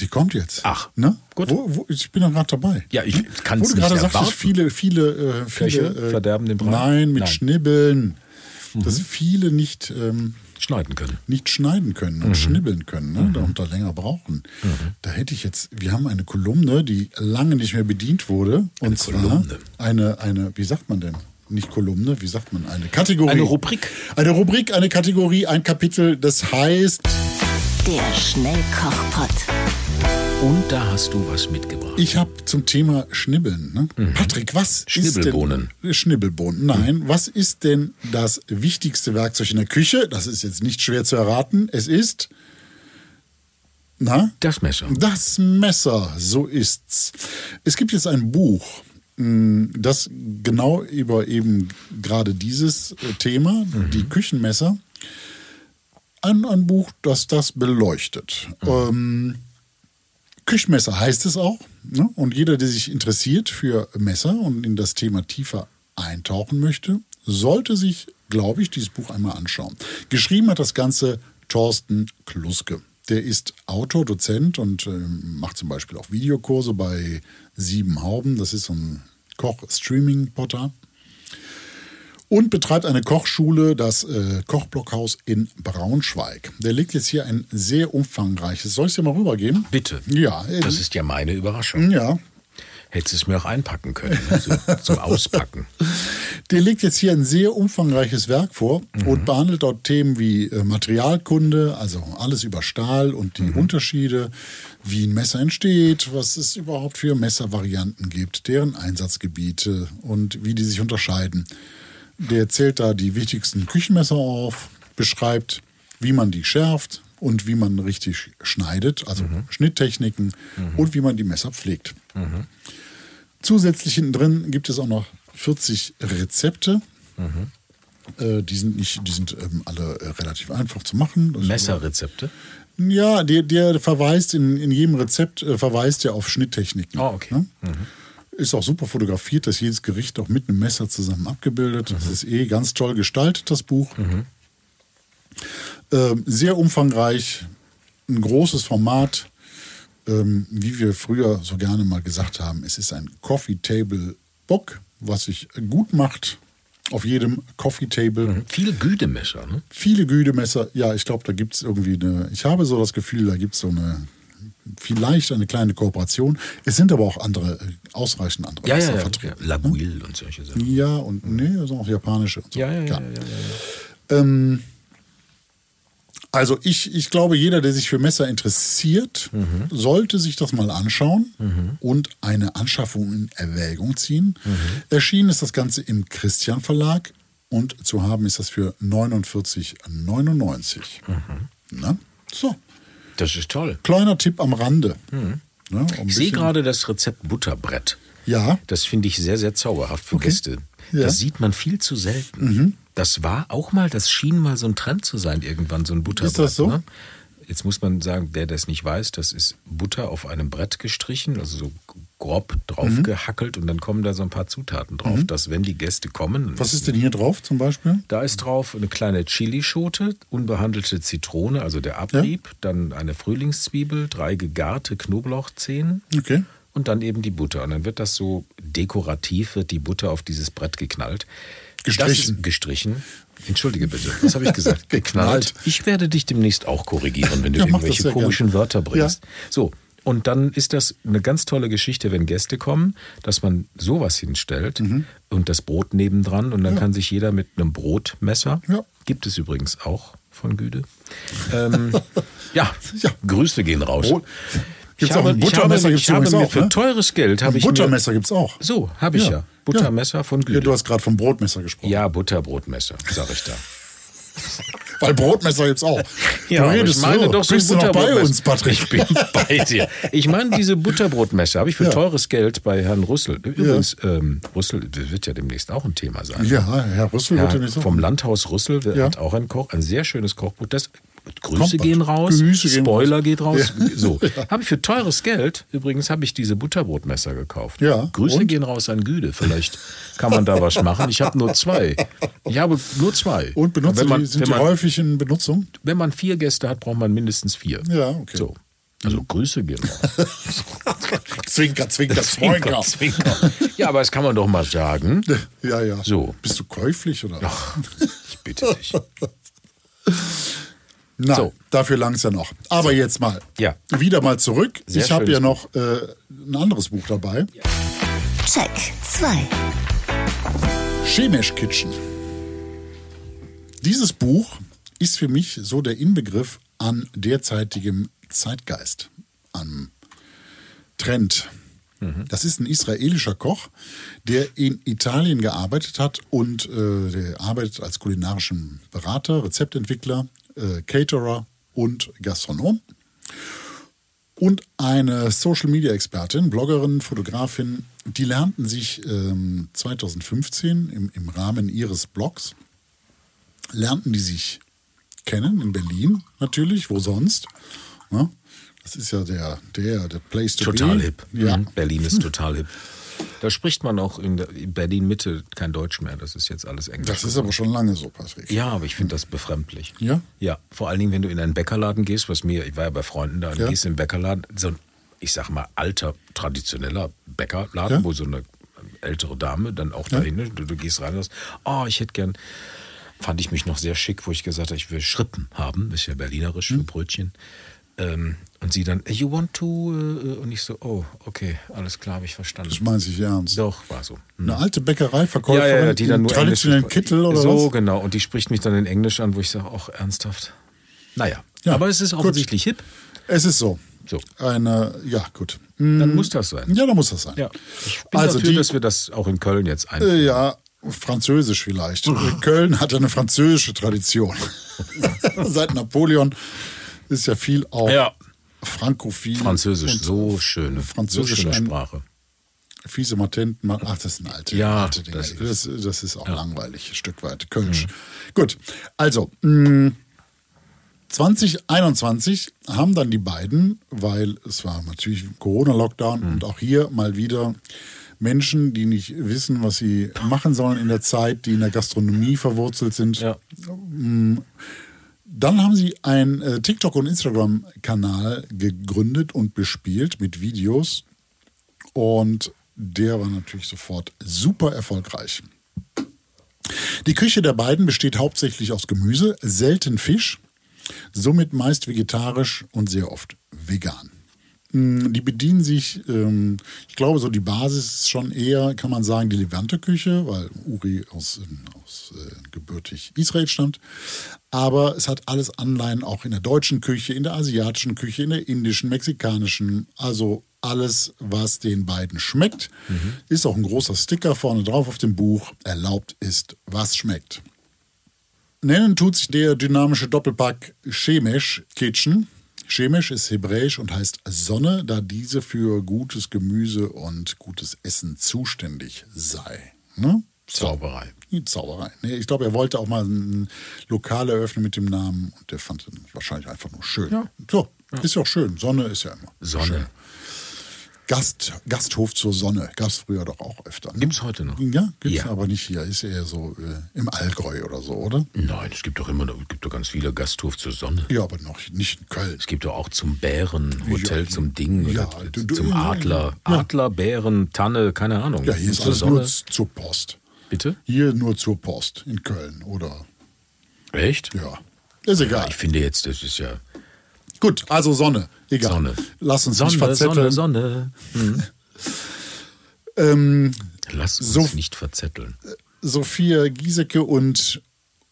Die kommt jetzt. Ach, ne? gut. Wo, wo, ich bin doch gerade dabei. Ja, ich Hm? kann's Wo du nicht gerade sagtest, erwarten. viele, viele, äh, viele Köche verderben den Brei? Nein, mit Nein. Mhm. Dass viele nicht, ähm, Schneiden können. nicht schneiden können Mhm. und schnibbeln können ne? und da länger brauchen. Da hätte ich jetzt, wir haben eine Kolumne, die lange nicht mehr bedient wurde. Und Eine zwar Kolumne? eine, eine, wie sagt man denn? Nicht Kolumne, wie sagt man? Eine Kategorie. Eine Rubrik. Eine Rubrik, eine Kategorie, ein Kapitel, das heißt, Der Schnellkochpott. Und da hast du was mitgebracht. ich habe zum Thema Schnibbeln. Ne? Patrick, was Schnibbelbohnen. ist denn... Schnibbelbohnen. Nein, was ist denn das wichtigste Werkzeug in der Küche? Das ist jetzt nicht schwer zu erraten. Es ist... Na? Das Messer. Das Messer, so ist's. Es gibt jetzt ein Buch, mh, das genau über eben gerade dieses äh, Thema, die Küchenmesser, ein, ein Buch, das das beleuchtet. Ähm, Küchenmesser heißt es auch. Ne? Und jeder, der sich interessiert für Messer und in das Thema tiefer eintauchen möchte, sollte sich, glaube ich, dieses Buch einmal anschauen. Geschrieben hat das Ganze Thorsten Kluske. Der ist Autor, Dozent und ähm, macht zum Beispiel auch Videokurse bei Sieben Hauben. Das ist so ein Koch-Streaming-Portal. Und betreibt eine Kochschule, das äh, Kochblockhaus in Braunschweig. Der legt jetzt hier ein sehr umfangreiches. Soll ich es dir mal rübergeben? Bitte. Ja, äh, Das ist ja meine Überraschung. ja. Hättest es mir auch einpacken können, ne? so, zum Auspacken. Der legt jetzt hier ein sehr umfangreiches Werk vor und behandelt dort Themen wie äh, Materialkunde, also alles über Stahl und die Unterschiede, wie ein Messer entsteht, was es überhaupt für Messervarianten gibt, deren Einsatzgebiete und wie die sich unterscheiden. Der zählt da die wichtigsten Küchenmesser auf, beschreibt, wie man die schärft und wie man richtig schneidet, also Schnitttechniken und wie man die Messer pflegt. Zusätzlich hinten drin gibt es auch noch 40 Rezepte. Äh, die sind, nicht, die sind ähm, alle äh, relativ einfach zu machen. Das- Messerrezepte. Ja, der, der verweist in, in jedem Rezept äh, verweist ja auf Schnitttechniken. Ah, okay. Ne? Ist auch super fotografiert, dass jedes Gericht auch mit einem Messer zusammen abgebildet. Das ist eh ganz toll gestaltet, das Buch. Ähm, sehr umfangreich, ein großes Format. Ähm, wie wir früher so gerne mal gesagt haben, es ist ein Coffee Table Book, was sich gut macht auf jedem Coffee Table. Viele Güdemesser, ne? Viele Güdemesser, ja, ich glaube, da gibt es irgendwie eine, ich habe so das Gefühl, da gibt es so eine, vielleicht eine kleine Kooperation. Es sind aber auch andere, äh, ausreichend andere Ja, ja, Messer ja. vertreten. ja. Laguil und solche Sachen. Ja, und nee, das sind auch japanische. Und so. Ja, ja, ja. Ja, ja, ja. Ähm, also ich, ich glaube, jeder, der sich für Messer interessiert, Mhm. sollte sich das mal anschauen und eine Anschaffung in Erwägung ziehen. Mhm. Erschienen ist das Ganze im Christian Verlag und zu haben ist das für 49,99. Na? So, Das ist toll. kleiner Tipp am Rande. Ne, um Mhm. Ich sehe gerade das Rezept Butterbrett. Ja, Das finde ich sehr, sehr zauberhaft für Gäste. Ja. Mhm. Das sieht man viel zu selten. Das war auch mal, das schien mal so ein Trend zu sein, irgendwann so ein Butterbrett. Ist das so? Ne? Jetzt muss man sagen, wer das nicht weiß, das ist Butter auf einem Brett gestrichen, also so grob drauf Mhm. gehackelt und dann kommen da so ein paar Zutaten drauf, dass wenn die Gäste kommen, was ist denn hier drauf zum Beispiel? da ist drauf eine kleine Chilischote, unbehandelte Zitrone, also der Abrieb, dann eine Frühlingszwiebel, drei gegarte Knoblauchzehen Okay. und dann eben die Butter. Und dann wird das so dekorativ, wird die Butter auf dieses Brett geknallt. Gestrichen. Gestrichen. Entschuldige bitte, was habe ich gesagt? Geknallt. Ich werde dich demnächst auch korrigieren, wenn du Ja, irgendwelche komischen gern. Wörter bringst. So, und dann ist das eine ganz tolle Geschichte, wenn Gäste kommen, dass man sowas hinstellt und das Brot nebendran und dann kann sich jeder mit einem Brotmesser, Ja. gibt es übrigens auch von Güde. Ähm, ja, Ja. Grüße gehen raus. Brot- Ich Gibt's auch habe, ein ich habe, Buttermesser ich habe mir auch, für ne? teures Geld habe ich Buttermesser gibt es auch. So, habe ich ja. Buttermesser von Güde. Ja, du hast gerade vom Brotmesser gesprochen. Ja, Butterbrotmesser, sag ich da. Weil Brotmesser es auch. Ja, du redest ich meine so. doch so Bist du noch bei uns, Patrick? Ich bin bei dir. Ich meine diese Butterbrotmesser habe ich für Ja. teures Geld bei Herrn Rüssel. Übrigens, ähm, Rüssel wird ja demnächst auch ein Thema sein. Ja, Herr Rüssel wird ja Ja, nicht so. vom Landhaus Rüssel Ja. hat auch ein Koch, ein sehr schönes Kochbuch. Das Grüße Kommt gehen raus, Grüße Spoiler raus. geht raus. Ja. So, habe ich für teures Geld. Übrigens habe ich diese Butterbrotmesser gekauft. Ja, Grüße und? gehen raus an Güde. Vielleicht kann man da was machen. Ich habe nur zwei. Ich habe nur zwei. Und benutzt wenn man, die, sind die man, häufig in Benutzung? wenn man vier Gäste hat, braucht man mindestens vier. Ja, okay. So. Also Grüße gehen raus. Zwinker, zwinker, zwinker. Zwinker. Ja, aber das kann man doch mal sagen. Ja, ja. So. Bist du käuflich oder? Ich bitte dich. Nein, So. dafür lang es ja noch. Aber jetzt mal. Ja. Wieder mal zurück. Sehr ich habe ja noch äh, ein anderes Buch dabei. Check 2. Shemesh Kitchen. Dieses Buch ist für mich so der Inbegriff an derzeitigem Zeitgeist, an Trend. Das ist ein israelischer Koch, der in Italien gearbeitet hat und äh, der arbeitet als kulinarischen Berater, Rezeptentwickler, äh, Caterer und Gastronom. Und eine Social-Media-Expertin, Bloggerin, Fotografin, die lernten sich ähm, 2015 im, im Rahmen ihres Blogs, lernten die sich kennen, in Berlin natürlich, wo sonst. Ne? Das ist ja der, der, der Place to Total be. hip. Ja. Mhm. Berlin ist total hip. Da spricht man auch in, der- in Berlin Mitte kein Deutsch mehr. Das ist jetzt alles Englisch. Das ist aber schon lange so, Patrick. ja, aber ich finde das befremdlich. Ja? Ja, vor allen Dingen, wenn du in einen Bäckerladen gehst, was mir, ich war ja bei Freunden da, und Ja. gehst in den Bäckerladen, so ein, ich sag mal, alter, traditioneller Bäckerladen, Ja. wo so eine ältere Dame dann auch Ja. dahin, du, du gehst rein und sagst, oh, ich hätte gern, fand ich mich noch sehr schick, wo ich gesagt habe, ich will Schrippen haben, das ist ja berlinerisch Hm. für Brötchen. Ähm, und sie dann, you want to? äh, Und ich so, oh, okay, alles klar, habe ich verstanden. Das meint sich ernst. Doch, war so. Hm. Eine alte Bäckereiverkäuferin Ja, ja, ja, die dann nur traditionellen Englisch Kittel oder so, was? genau. Und die spricht mich dann in Englisch an, wo ich sage, auch ernsthaft. Naja, Ja, aber es ist gut. offensichtlich hip. Es ist so. So. Eine, ja, gut. Dann muss das sein. Ja, da muss das sein. Ja. Ich bin Also dafür, die- dass wir das auch in Köln jetzt einführen. Äh, ja, französisch vielleicht. Köln hat eine französische Tradition. Seit Napoleon ist ja viel auch Ja. frankophil. Französisch, so schön. So schöne ein- Sprache. Fiese Matenten, ach, das sind alte, Ja, alte Dinge. das Das, ist- das, ist auch langweilig, ein Stück weit. Kölsch. Gut, also, mh, 2021 haben dann die beiden, weil es war natürlich Corona-Lockdown und auch hier mal wieder Menschen, die nicht wissen, was sie machen sollen in der Zeit, die in der Gastronomie verwurzelt sind. Ja. Dann haben sie einen äh, TikTok- und Instagram-Kanal gegründet und bespielt mit Videos. Und der war natürlich sofort super erfolgreich. Die Küche der beiden besteht hauptsächlich aus Gemüse, selten Fisch, somit meist vegetarisch und sehr oft vegan. Mm, Die bedienen sich, ähm, ich glaube, so die Basis ist schon eher, kann man sagen, die Levante-Küche, weil Uri aus, ähm, aus äh, gebürtig Israel stammt. Aber es hat alles Anleihen auch in der deutschen Küche, in der asiatischen Küche, in der indischen, mexikanischen, also alles, was den beiden schmeckt. Ist auch ein großer Sticker vorne drauf auf dem Buch. Erlaubt ist, was schmeckt. Nennen tut sich der dynamische Doppelpack Shemesh Kitchen. Shemesh ist hebräisch und heißt Sonne, da diese für gutes Gemüse und gutes Essen zuständig sei. Ne? Zauberei. Die Zauberei. Nee, ich glaube, er wollte auch mal ein Lokal eröffnen mit dem Namen und der fand den wahrscheinlich einfach nur schön. Ja. So, ist ja auch schön. Sonne ist ja immer. Sonne. Schön. Gast, Gasthof zur Sonne gab es früher doch auch öfter. Ne? Gibt es heute noch? Ja, gibt's Ja. aber nicht hier. Ist eher so äh, im Allgäu oder so, oder? Nein, es gibt doch immer noch, es gibt doch ganz viele Gasthof zur Sonne. Ja, aber noch nicht in Köln. Es gibt doch auch zum Bären, Hotel Ja, zum Ding, ja, du- du- zum Adler. Adler, Bären, Tanne, keine Ahnung. Ja, hier ist alles Sonne. nur zur Post. Bitte? Hier nur zur Post in Köln, oder? Echt? Ja. Ist egal. Ich finde jetzt, das ist ja Gut, also Sonne. Egal. Sonne. Lass uns Sonne, nicht verzetteln. Sonne, Sonne. Ähm, Lass uns So- nicht verzetteln. Sophia Giesecke und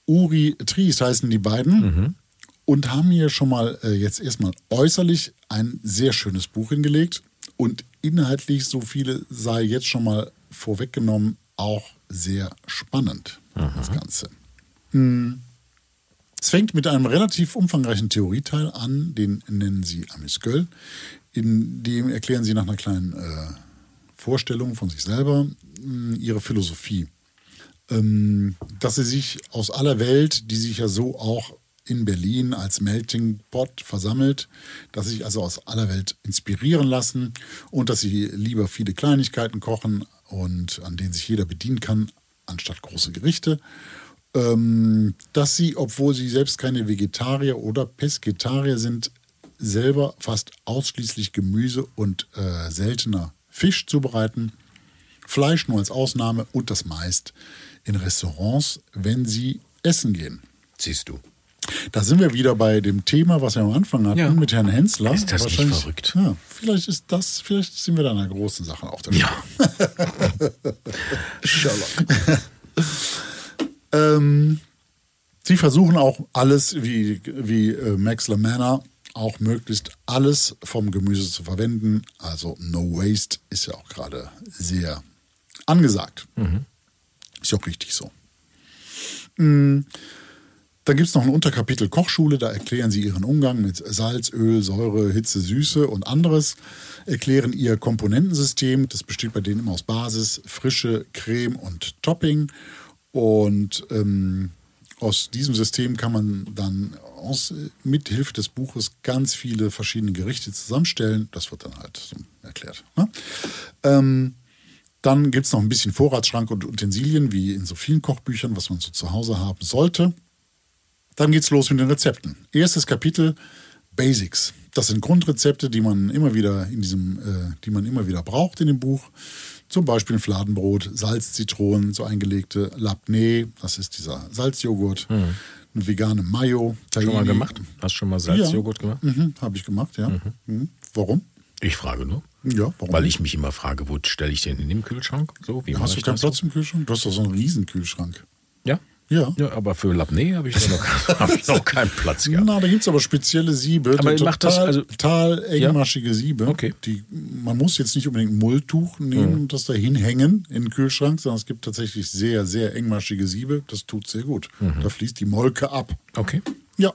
Uri Tries heißen die beiden und haben hier schon mal äh, jetzt erstmal äußerlich ein sehr schönes Buch hingelegt und inhaltlich, so viele sei jetzt schon mal vorweggenommen, auch sehr spannend, das Ganze. Hm. Es fängt mit einem relativ umfangreichen Theorieteil an, den nennen sie Amüsgöl. In dem erklären sie nach einer kleinen äh, Vorstellung von sich selber mh, ihre Philosophie. Ähm, dass sie sich aus aller Welt, die sich ja so auch in Berlin als Melting Pot versammelt, dass sie sich also aus aller Welt inspirieren lassen und dass sie lieber viele Kleinigkeiten kochen und an denen sich jeder bedienen kann, anstatt große Gerichte ähm, dass sie, obwohl sie selbst keine Vegetarier oder Pesketarier sind, selber fast ausschließlich Gemüse und äh, seltener Fisch zubereiten. Fleisch nur als Ausnahme und das meist in Restaurants, wenn sie essen gehen. Siehst du. Da sind wir wieder bei dem Thema, was wir am Anfang hatten Ja. mit Herrn Hensler. Ist das nicht verrückt? Ja, vielleicht ist das, vielleicht sind wir da einer großen Sache auf der Ja. Sherlock. Ähm, sie versuchen auch alles, wie, wie äh, Max LaManna, auch möglichst alles vom Gemüse zu verwenden. Also No Waste ist ja auch gerade sehr angesagt. Ist ja auch richtig so. Mm, Dann gibt es noch ein Unterkapitel Kochschule, da erklären sie ihren Umgang mit Salz, Öl, Säure, Hitze, Süße und anderes, erklären ihr Komponentensystem, das besteht bei denen immer aus Basis, Frische, Creme und Topping. Und ähm, aus diesem System kann man dann aus, mit Hilfe des Buches ganz viele verschiedene Gerichte zusammenstellen. Das wird dann halt so erklärt. Ne? Ähm, dann gibt es noch ein bisschen Vorratsschrank und Utensilien, wie in so vielen Kochbüchern, was man so zu Hause haben sollte. Dann geht's los mit den Rezepten. Erstes Kapitel Basics. Das sind Grundrezepte, die man immer wieder in diesem, äh, die man immer wieder braucht in dem Buch. Zum Beispiel ein Fladenbrot, Salz, Zitronen, so eingelegte Labneh, das ist dieser Salzjoghurt, eine vegane Mayo, Schon mal Tahini. gemacht? Hast du schon mal Salzjoghurt gemacht? Mhm, Habe ich gemacht, ja. Mhm. Warum? Ich frage nur. Ja, warum? Weil ich mich immer frage, wo stelle ich den in den Kühlschrank? So, wie mache Hast du keinen? Platz im Kühlschrank? Du hast doch so einen Riesenkühlschrank. Ja? Ja. Ja, aber für Labneh habe ich, noch, hab ich noch keinen Platz gehabt. Na, da gibt es aber spezielle Siebe, Aber die macht das total, also- total engmaschige Siebe. Okay. Die, man muss jetzt nicht unbedingt ein Mulltuch nehmen und das da hinhängen in den Kühlschrank, sondern es gibt tatsächlich sehr, sehr engmaschige Siebe. Das tut sehr gut. Da fließt die Molke ab. Okay. Ja.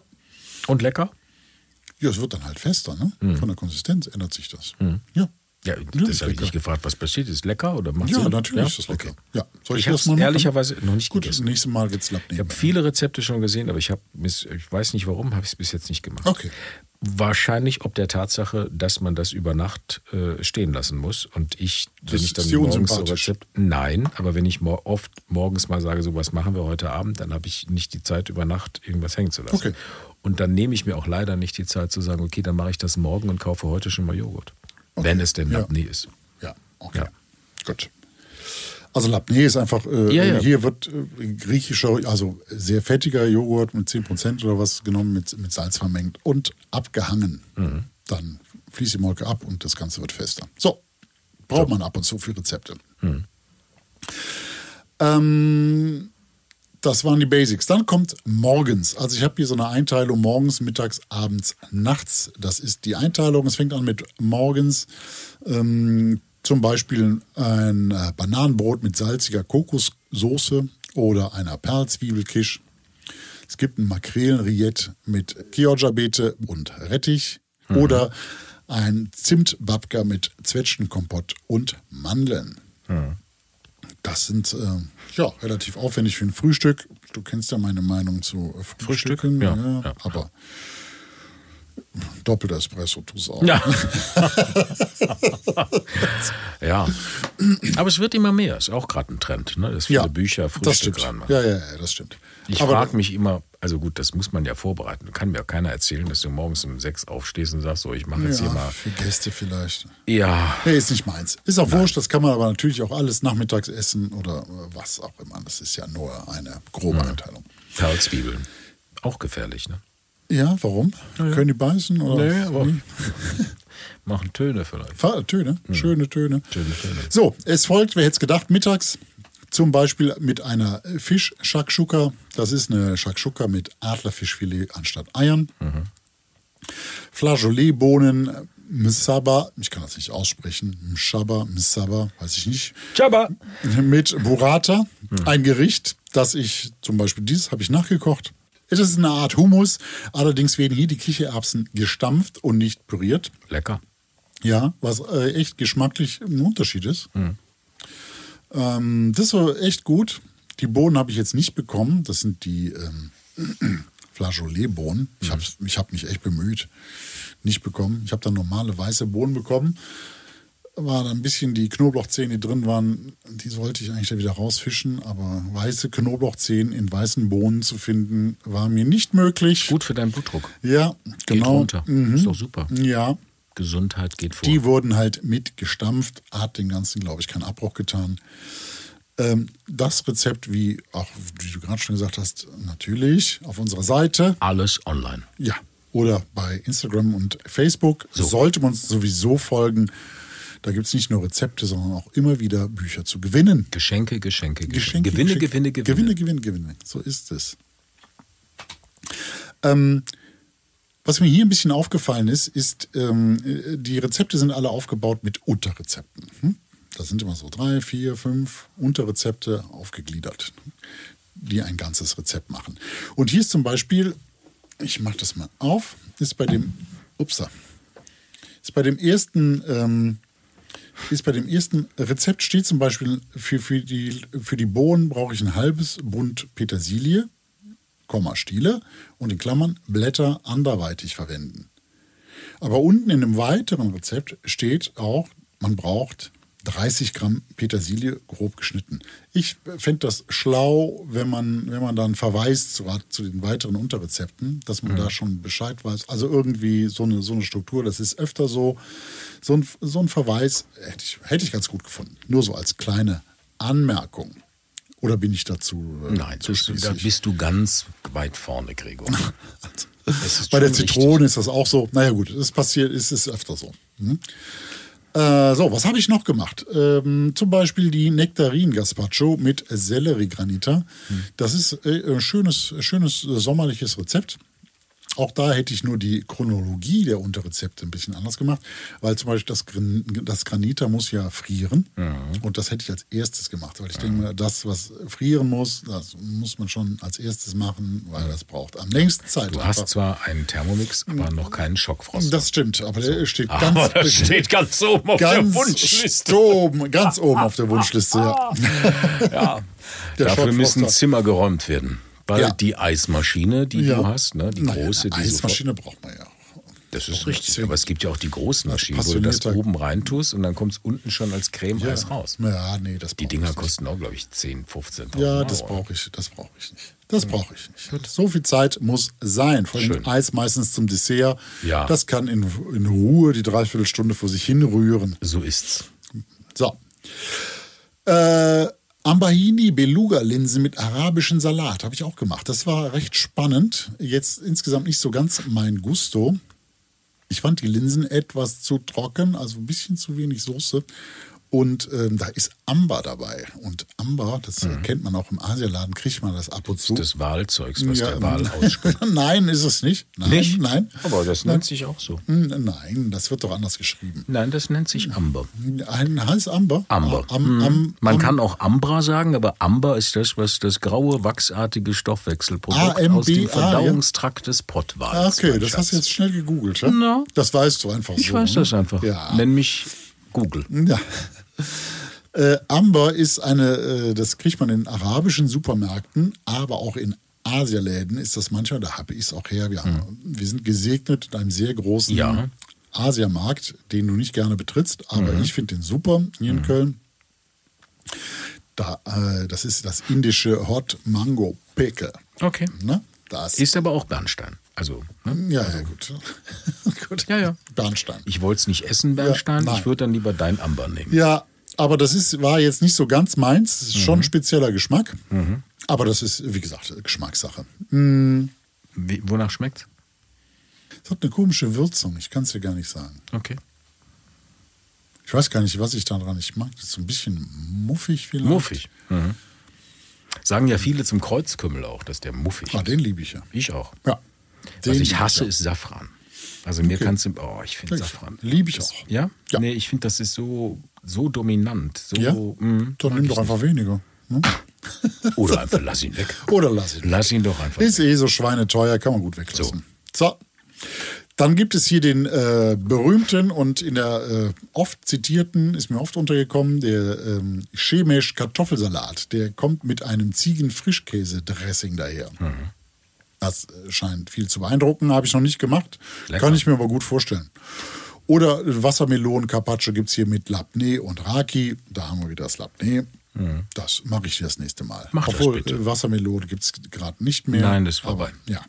Und lecker? Ja, es wird dann halt fester, ne? Mhm. Von der Konsistenz ändert sich das. Ja. Ja, das habe ich nicht gefragt, was passiert. Ist lecker oder macht Ja, Sinn? natürlich ist das lecker. Okay. Ja. Soll ich, Ich das hab's mal ehrlicherweise noch nicht Gut, gegessen. das nächste Mal wird's Lapp Ich habe viele Rezepte schon gesehen, aber ich habe, ich weiß nicht warum, habe ich es bis jetzt nicht gemacht. Okay. Wahrscheinlich ob der Tatsache, dass man das über Nacht äh, stehen lassen muss. Und ich, wenn Das ich dann ist morgens so. Rezept, nein, aber wenn ich mor oft morgens mal sage, so was machen wir heute Abend, dann habe ich nicht die Zeit über Nacht irgendwas hängen zu lassen. Okay. Und dann nehme ich mir auch leider nicht die Zeit zu sagen, okay, dann mache ich das morgen und kaufe heute schon mal Joghurt. Wenn es denn Ja. Labneh ist. Ja, okay. Ja. Gut. Also Labneh ist einfach, äh, Ja, ja. hier wird äh, griechischer, also sehr fettiger Joghurt mit 10% oder was genommen, mit, mit Salz vermengt und abgehangen. Mhm. Dann fließt die Molke ab und das Ganze wird fester. So, braucht man ab und zu für Rezepte. Mhm. Ähm, das waren die Basics. Dann kommt morgens. Also ich habe hier so eine Einteilung morgens, mittags, abends, nachts. Das ist die Einteilung. Es fängt an mit morgens. Ähm, zum Beispiel ein äh, Bananenbrot mit salziger Kokossoße oder einer Perlzwiebelkisch. Es gibt ein Makrelenriette mit Chioggia-Beete und Rettich oder ein Zimtbabka mit Zwetschgenkompott und Mandeln. Das sind äh, ja relativ aufwendig für ein Frühstück. Du kennst ja meine Meinung zu äh, Frühstücken, Ja, ja, ja. aber doppelter Espresso tust auch. Ja. ja. Aber es wird immer mehr. Ist auch gerade ein Trend, ne? dass viele Ja, Bücher das Frühstück stimmt. ranmachen. Ja, ja, ja, das stimmt. Ich frage mich immer, also gut, das muss man ja vorbereiten. Kann mir auch keiner erzählen, dass du morgens um sechs aufstehst und sagst, so, ich mache jetzt hier ja, mal. für Gäste vielleicht. Ja, Nee, ist nicht meins. Ist auch wurscht, das kann man aber natürlich auch alles nachmittags essen oder äh, was auch immer. Das ist ja nur eine grobe Einteilung. Perlzwiebeln. Auch gefährlich, ne? Ja, warum? Können die beißen? Oder? Nee, aber- Nee. Machen Töne vielleicht. Töne, schöne Töne. Schöne Töne. So, es folgt, wer hätte es gedacht, mittags Zum Beispiel mit einer Fisch-Shakshuka. Das ist eine Shakshuka mit Adlerfischfilet anstatt Eiern. Flageolet-Bohnen, Msaba, ich kann das nicht aussprechen, Mshaba, Msaba, weiß ich nicht, Tschaba. mit Burrata, ein Gericht, das ich zum Beispiel dieses habe ich nachgekocht. Es ist eine Art Hummus, allerdings werden hier die Kichererbsen gestampft und nicht püriert. Lecker. Ja, was äh, echt geschmacklich ein Unterschied ist. Ähm, das war echt gut. Die Bohnen habe ich jetzt nicht bekommen. Das sind die ähm, Flageolet-Bohnen. Ich habe ich hab mich echt bemüht. Nicht bekommen. Ich habe dann normale weiße Bohnen bekommen. War da ein bisschen die Knoblauchzehen, die drin waren, die sollte ich eigentlich da wieder rausfischen. Aber weiße Knoblauchzehen in weißen Bohnen zu finden, war mir nicht möglich. Gut für deinen Blutdruck. Ja, Geht genau. runter. Mhm. Ist doch super. Ja, Gesundheit geht vor. die wurden halt mitgestampft, hat den ganzen, glaube ich, keinen Abbruch getan. Ähm, das Rezept, wie auch wie du gerade schon gesagt hast, natürlich auf unserer Seite. Alles online. Ja. Oder bei Instagram und Facebook sollte man uns sowieso folgen. Da gibt es nicht nur Rezepte, sondern auch immer wieder Bücher zu gewinnen. Geschenke, Geschenke, Geschenke. Geschenke, Gewinne, Geschenke. Gewinne, Gewinne, Gewinne, Gewinne, Gewinne. So ist es. Ähm, was mir hier ein bisschen aufgefallen ist, ist, ähm, äh, die Rezepte sind alle aufgebaut mit Unterrezepten. Hm? Da sind immer so drei, vier, fünf Unterrezepte aufgegliedert, die ein ganzes Rezept machen. Und hier ist zum Beispiel, ich mache das mal auf, ist bei dem, upsa, ist bei dem ersten ähm, ist bei dem ersten Rezept steht zum Beispiel für, für, die, für die Bohnen brauche ich ein halbes Bund Petersilie, Komma Stiele und in Klammern Blätter anderweitig verwenden. Aber unten in einem weiteren Rezept steht auch, man braucht 30 Gramm Petersilie grob geschnitten. Ich fände das schlau, wenn man, wenn man dann verweist zu, zu den weiteren Unterrezepten, dass man da schon Bescheid weiß. Also irgendwie so eine, so eine Struktur, das ist öfter so. So ein, so ein Verweis hätte ich, hätte ich ganz gut gefunden. Nur so als kleine Anmerkung. Oder bin ich dazu äh, Nein, zu das, da bist du ganz weit vorne, Gregor. Ist Bei der schon richtig. Zitrone ist das auch so. Naja gut, das passiert, ist es öfter so. Hm? Äh, so, was habe ich noch gemacht? Ähm, zum Beispiel die Nektarin-Gazpacho mit Sellerie-Granita. Das ist äh, ein schönes, schönes äh, sommerliches Rezept. Auch da hätte ich nur die Chronologie der Unterrezepte ein bisschen anders gemacht, weil zum Beispiel das, Gran das Granita muss ja frieren und das hätte ich als erstes gemacht, weil ich denke mir, das, was frieren muss, das muss man schon als erstes machen, weil das braucht am längsten Zeit. Du einfach. hast zwar einen Thermomix, aber noch keinen Schockfrost. Das stimmt, aber der steht ganz, aber das steht ganz oben auf ganz der Wunschliste. Oben, ganz oben auf der Wunschliste, ja. Ja. Der Dafür müssen. Zimmer geräumt werden. Weil Ja. die Eismaschine, die ja. du hast, ne, die Naja, große, eine die Eismaschine braucht man ja. auch. Das ist richtig. Aber es gibt ja auch die großen Maschinen, wo du das oben reintust und dann kommt es unten schon als Creme-Eis raus. Ja, nee, das Die Dinger ich nicht. kosten auch, glaube ich, 10, 15 Ja, das brauche ich, das brauche ich nicht. Das brauche ich nicht. So viel Zeit muss sein. Vor allem Schön. Eis meistens zum Dessert. Ja. Das kann in, in Ruhe die Dreiviertelstunde vor sich hinrühren. So ist's. So. Äh, Ambahini Beluga Linsen mit arabischem Salat habe ich auch gemacht. Das war recht spannend. Jetzt insgesamt nicht so ganz mein Gusto. Ich fand die Linsen etwas zu trocken, also ein bisschen zu wenig Soße. Und ähm, da ist Amber dabei. Und Amber, das äh, kennt man auch im Asialaden, kriegt man das ab und zu. Das Wahlzeugs, was Ja, der Wal ausspuckt. nein, ist es nicht. Nein, Nicht? nein. Aber das nennt sich auch so. Nein, das wird doch anders geschrieben. Nein, das nennt sich Amber. Ein heißt Amber. Amber. Ah, Am, am, Man am, kann auch Ambra sagen, aber Amber ist das, was das graue, wachsartige Stoffwechselprodukt aus dem ja. Verdauungstrakt des Ah, Pottwals. Okay, mein das hast du jetzt schnell gegoogelt, ja? Na. Das weißt du einfach Ich so. weiß ne? das einfach. Ja. Nenn mich Google. ja. Äh, Amber ist eine, äh, das kriegt man in arabischen Supermärkten, aber auch in Asialäden ist das manchmal, da habe ich es auch her. Wir, haben, wir sind gesegnet mit einem sehr großen. Ja. Asiamarkt, den du nicht gerne betrittst, aber Mhm. ich finde den super hier in Köln. Da, äh, das ist das indische Hot Mango Pickle. Okay. Ne? Das Ist aber auch Bernstein. Also, ne? ja, ja, gut. gut. Ja, ja. Bernstein. ich wollte es nicht essen, Bernstein. Ja, ich würde dann lieber dein Amber nehmen. Ja, aber das ist, war jetzt nicht so ganz meins. Das ist Mhm. schon ein spezieller Geschmack. Aber das ist, wie gesagt, Geschmackssache. Wie, wonach schmeckt's? Es hat eine komische Würzung, ich kann es dir gar nicht sagen. Okay. Ich weiß gar nicht, was ich daran nicht mag. Das ist so ein bisschen muffig vielleicht. Muffig. Mhm. Sagen ja viele zum Kreuzkümmel auch, dass der muffig Ah, ist. den liebe ich ja. Ich auch. Ja. Was ich hasse, ja. ist Safran. Also mir Okay. kannst du, oh, ich finde? Safran. Liebe ich Das- auch. Ja? Ja. Nee, ich finde, das ist so, so dominant. So, Ja? mm, Dann nimm doch einfach weniger. Ne? nicht. Oder einfach lass ihn weg. Oder lass ihn. Lass ihn doch einfach Ist eh so schweineteuer, kann man gut weglassen. So. Dann gibt es hier den äh, berühmten und in der äh, oft zitierten, ist mir oft untergekommen, der ähm, chemisch Kartoffelsalat. Der kommt mit einem Ziegen-Frischkäse-Dressing daher. Mhm. Das äh, scheint viel zu beeindrucken, habe ich noch nicht gemacht. Lecker. Kann ich mir aber gut vorstellen. Oder Wassermelonen Carpaccio gibt es hier mit Labneh und Raki. Da haben wir wieder das Labneh. Das mache ich das nächste Mal. Mhm. Mach das Obwohl, bitte. äh, Wassermelone gibt es gerade nicht mehr. Nein, das ist vorbei. Aber, ja.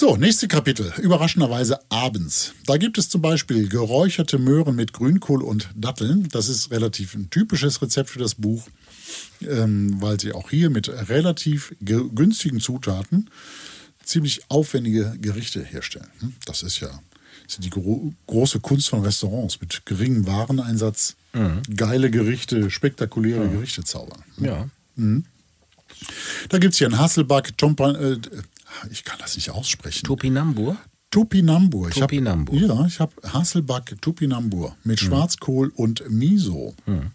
So, nächste Kapitel. Überraschenderweise abends. Da gibt es zum Beispiel geräucherte Möhren mit Grünkohl und Datteln. Das ist relativ ein typisches Rezept für das Buch, ähm, weil sie auch hier mit relativ ge- günstigen Zutaten ziemlich aufwendige Gerichte herstellen. Hm? Das ist ja das ist die gro große Kunst von Restaurants mit geringem Wareneinsatz, geile Gerichte, spektakuläre Gerichte zaubern. Ja. Da gibt es hier einen Hasselback, Tompa, äh, ich kann das nicht aussprechen. Topinambur? Tupinambur. Ich hab-. Ja, ich habe Hasselback Tupinambur mit Schwarzkohl und Miso. Hm.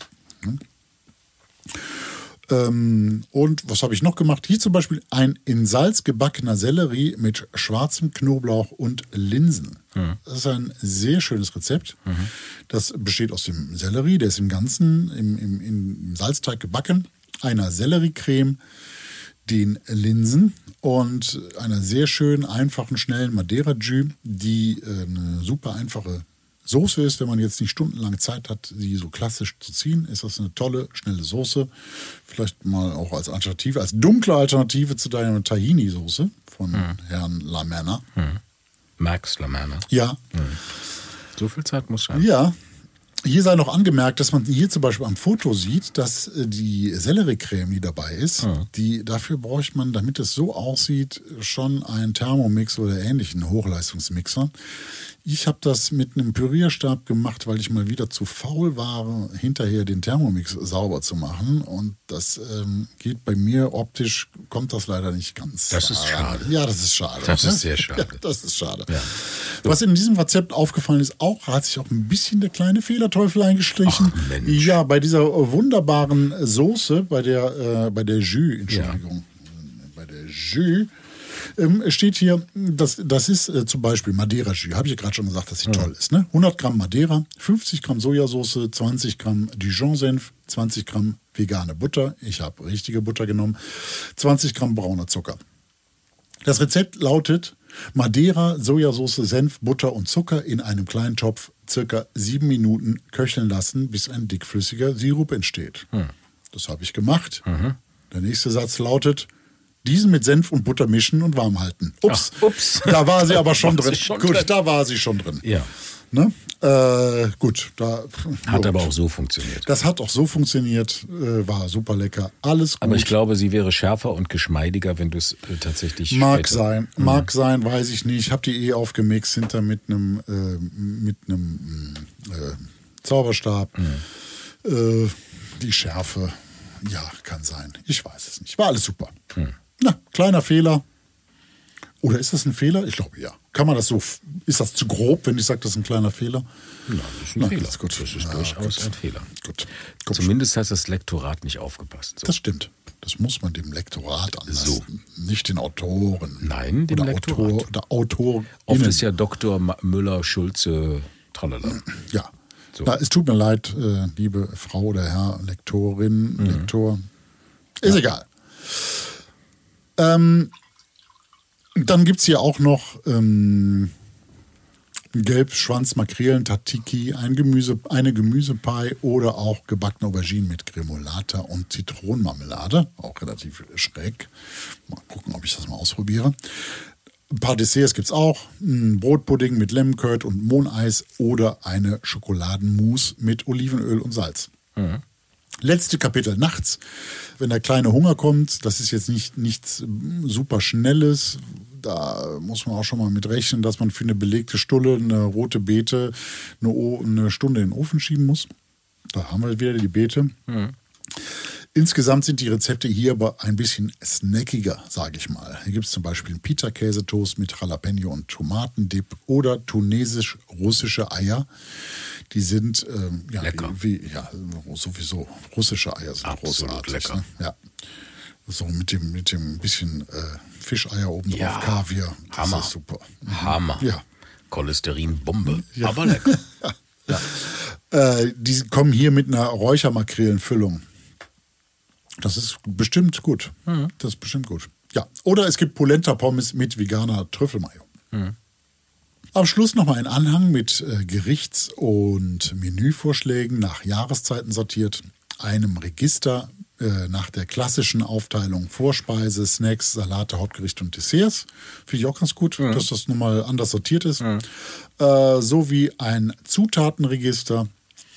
Ähm, und was habe ich noch gemacht? Hier zum Beispiel ein in Salz gebackener Sellerie mit schwarzem Knoblauch und Linsen. Das ist ein sehr schönes Rezept. Das besteht aus dem Sellerie, der ist im Ganzen im, im, im Salzteig gebacken, einer Selleriecreme, den Linsen und einer sehr schönen, einfachen, schnellen Madeira-Jus, die äh, eine super einfache Soße ist. Wenn man jetzt nicht stundenlang Zeit hat, sie so klassisch zu ziehen, ist das eine tolle, schnelle Soße. Vielleicht mal auch als Alternative, als dunkle Alternative zu deiner Tahini-Soße von Herrn Lamerna. Max Lamanna. Ja, So viel Zeit muss sein. ja. Hier sei noch angemerkt, dass man hier zum Beispiel am Foto sieht, dass äh, die Selleriecreme, die dabei ist, die dafür bräuchte man, damit es so aussieht, schon einen Thermomix oder ähnlichen Hochleistungsmixer. Ich habe das mit einem Pürierstab gemacht, weil ich mal wieder zu faul war, hinterher den Thermomix sauber zu machen. Und das ähm, geht bei mir optisch, kommt das leider nicht ganz. Das ist schade. Ja, das ist schade. Das ist sehr schade. Ja, das ist schade. Ja. Was in diesem Rezept aufgefallen ist, auch hat sich auch ein bisschen der kleine Fehlerteufel eingeschlichen. Ach, Mensch. Ja, bei dieser wunderbaren Soße, bei der, äh, bei der Jus, Entschuldigung, bei der Jus, ähm, steht hier, das, das ist äh, zum Beispiel Madeira-Jus. Habe ich ja gerade schon gesagt, dass sie toll ist. Ne? 100 Gramm Madeira, 50 Gramm Sojasauce, 20 Gramm Dijon-Senf, 20 Gramm vegane Butter. Ich habe richtige Butter genommen. 20 Gramm brauner Zucker. Das Rezept lautet Madeira, Sojasauce, Senf, Butter und Zucker in einem kleinen Topf circa sieben Minuten köcheln lassen, bis ein dickflüssiger Sirup entsteht. Das habe ich gemacht. Der nächste Satz lautet, diesen mit Senf und Butter mischen und warm halten. Ups, Ach, ups. da war sie aber schon drin. schon gut, drin. da war sie schon drin. Ja. Ne? Äh, gut, da Hat gut. aber auch so funktioniert. Das hat auch so funktioniert, äh, war super lecker, alles gut. Aber ich glaube, sie wäre schärfer und geschmeidiger, wenn du es äh, tatsächlich Mag später- sein, mag sein, weiß ich nicht. Ich habe die eh aufgemixt hinter mit einem äh, mit einem äh, Zauberstab. Äh, die Schärfe, ja, kann sein. Ich weiß es nicht. War alles super. Na, kleiner Fehler. Oder ist das ein Fehler? Ich glaube ja. Kann man das so? Ist das zu grob, wenn ich sage, das ist ein kleiner Fehler? Nein, das ist ein Nein, Fehler. das ist gut. Das ist Ja, durchaus gut. ein Fehler. Gut. Komm schon. Zumindest hat das Lektorat nicht aufgepasst. So. Das stimmt. Das muss man dem Lektorat anlassen. Nicht den Autoren. Nein, dem oder Lektorat. Autor, oder Autor. Oft ist ja Dr. Müller, Schulze, tralala. Ja. So. Na, es tut mir leid, äh, liebe Frau oder Herr Lektorin, Lektor. Ist egal. Ähm, dann gibt es hier auch noch ähm, Gelbschwanz, Makrelen, Tatiki, ein Gemüse, eine Gemüsepie oder auch gebackene Auberginen mit Gremolata und Zitronenmarmelade. Auch relativ schräg. Mal gucken, ob ich das mal ausprobiere. Ein paar Desserts gibt es auch. Ein Brotpudding mit Lemon Curd und Mohneis oder eine Schokoladenmousse mit Olivenöl und Salz. Letzte Kapitel nachts, wenn der kleine Hunger kommt, das ist jetzt nicht nichts super Schnelles. Da muss man auch schon mal mit rechnen, dass man für eine belegte Stulle eine rote Beete eine, O- eine Stunde in den Ofen schieben muss. Da haben wir wieder die Beete. Insgesamt sind die Rezepte hier aber ein bisschen snackiger, sage ich mal. Hier gibt es zum Beispiel einen Pita-Käsetoast mit Jalapeno und Tomatendip oder tunesisch-russische Eier. Die sind ähm, ja, Lecker. Wie, ja, sowieso russische Eier sind Absolut großartig. lecker. Ne? Ja. So mit dem, mit dem bisschen äh, Fischeier oben drauf, Ja. Kaviar. Das Hammer. ist super. Hammer. Ja. Cholesterinbombe. Aber lecker. Äh, die kommen hier mit einer Räuchermakrelenfüllung. Das ist bestimmt gut. Das ist bestimmt gut. Ja. Oder es gibt Polenta-Pommes mit veganer Trüffelmayo. Am Schluss nochmal ein Anhang mit äh, Gerichts- und Menüvorschlägen nach Jahreszeiten sortiert, einem Register äh, nach der klassischen Aufteilung Vorspeise, Snacks, Salate, Hauptgerichte und Desserts. Finde ich auch ganz gut, dass das nochmal anders sortiert ist. Äh, sowie ein Zutatenregister.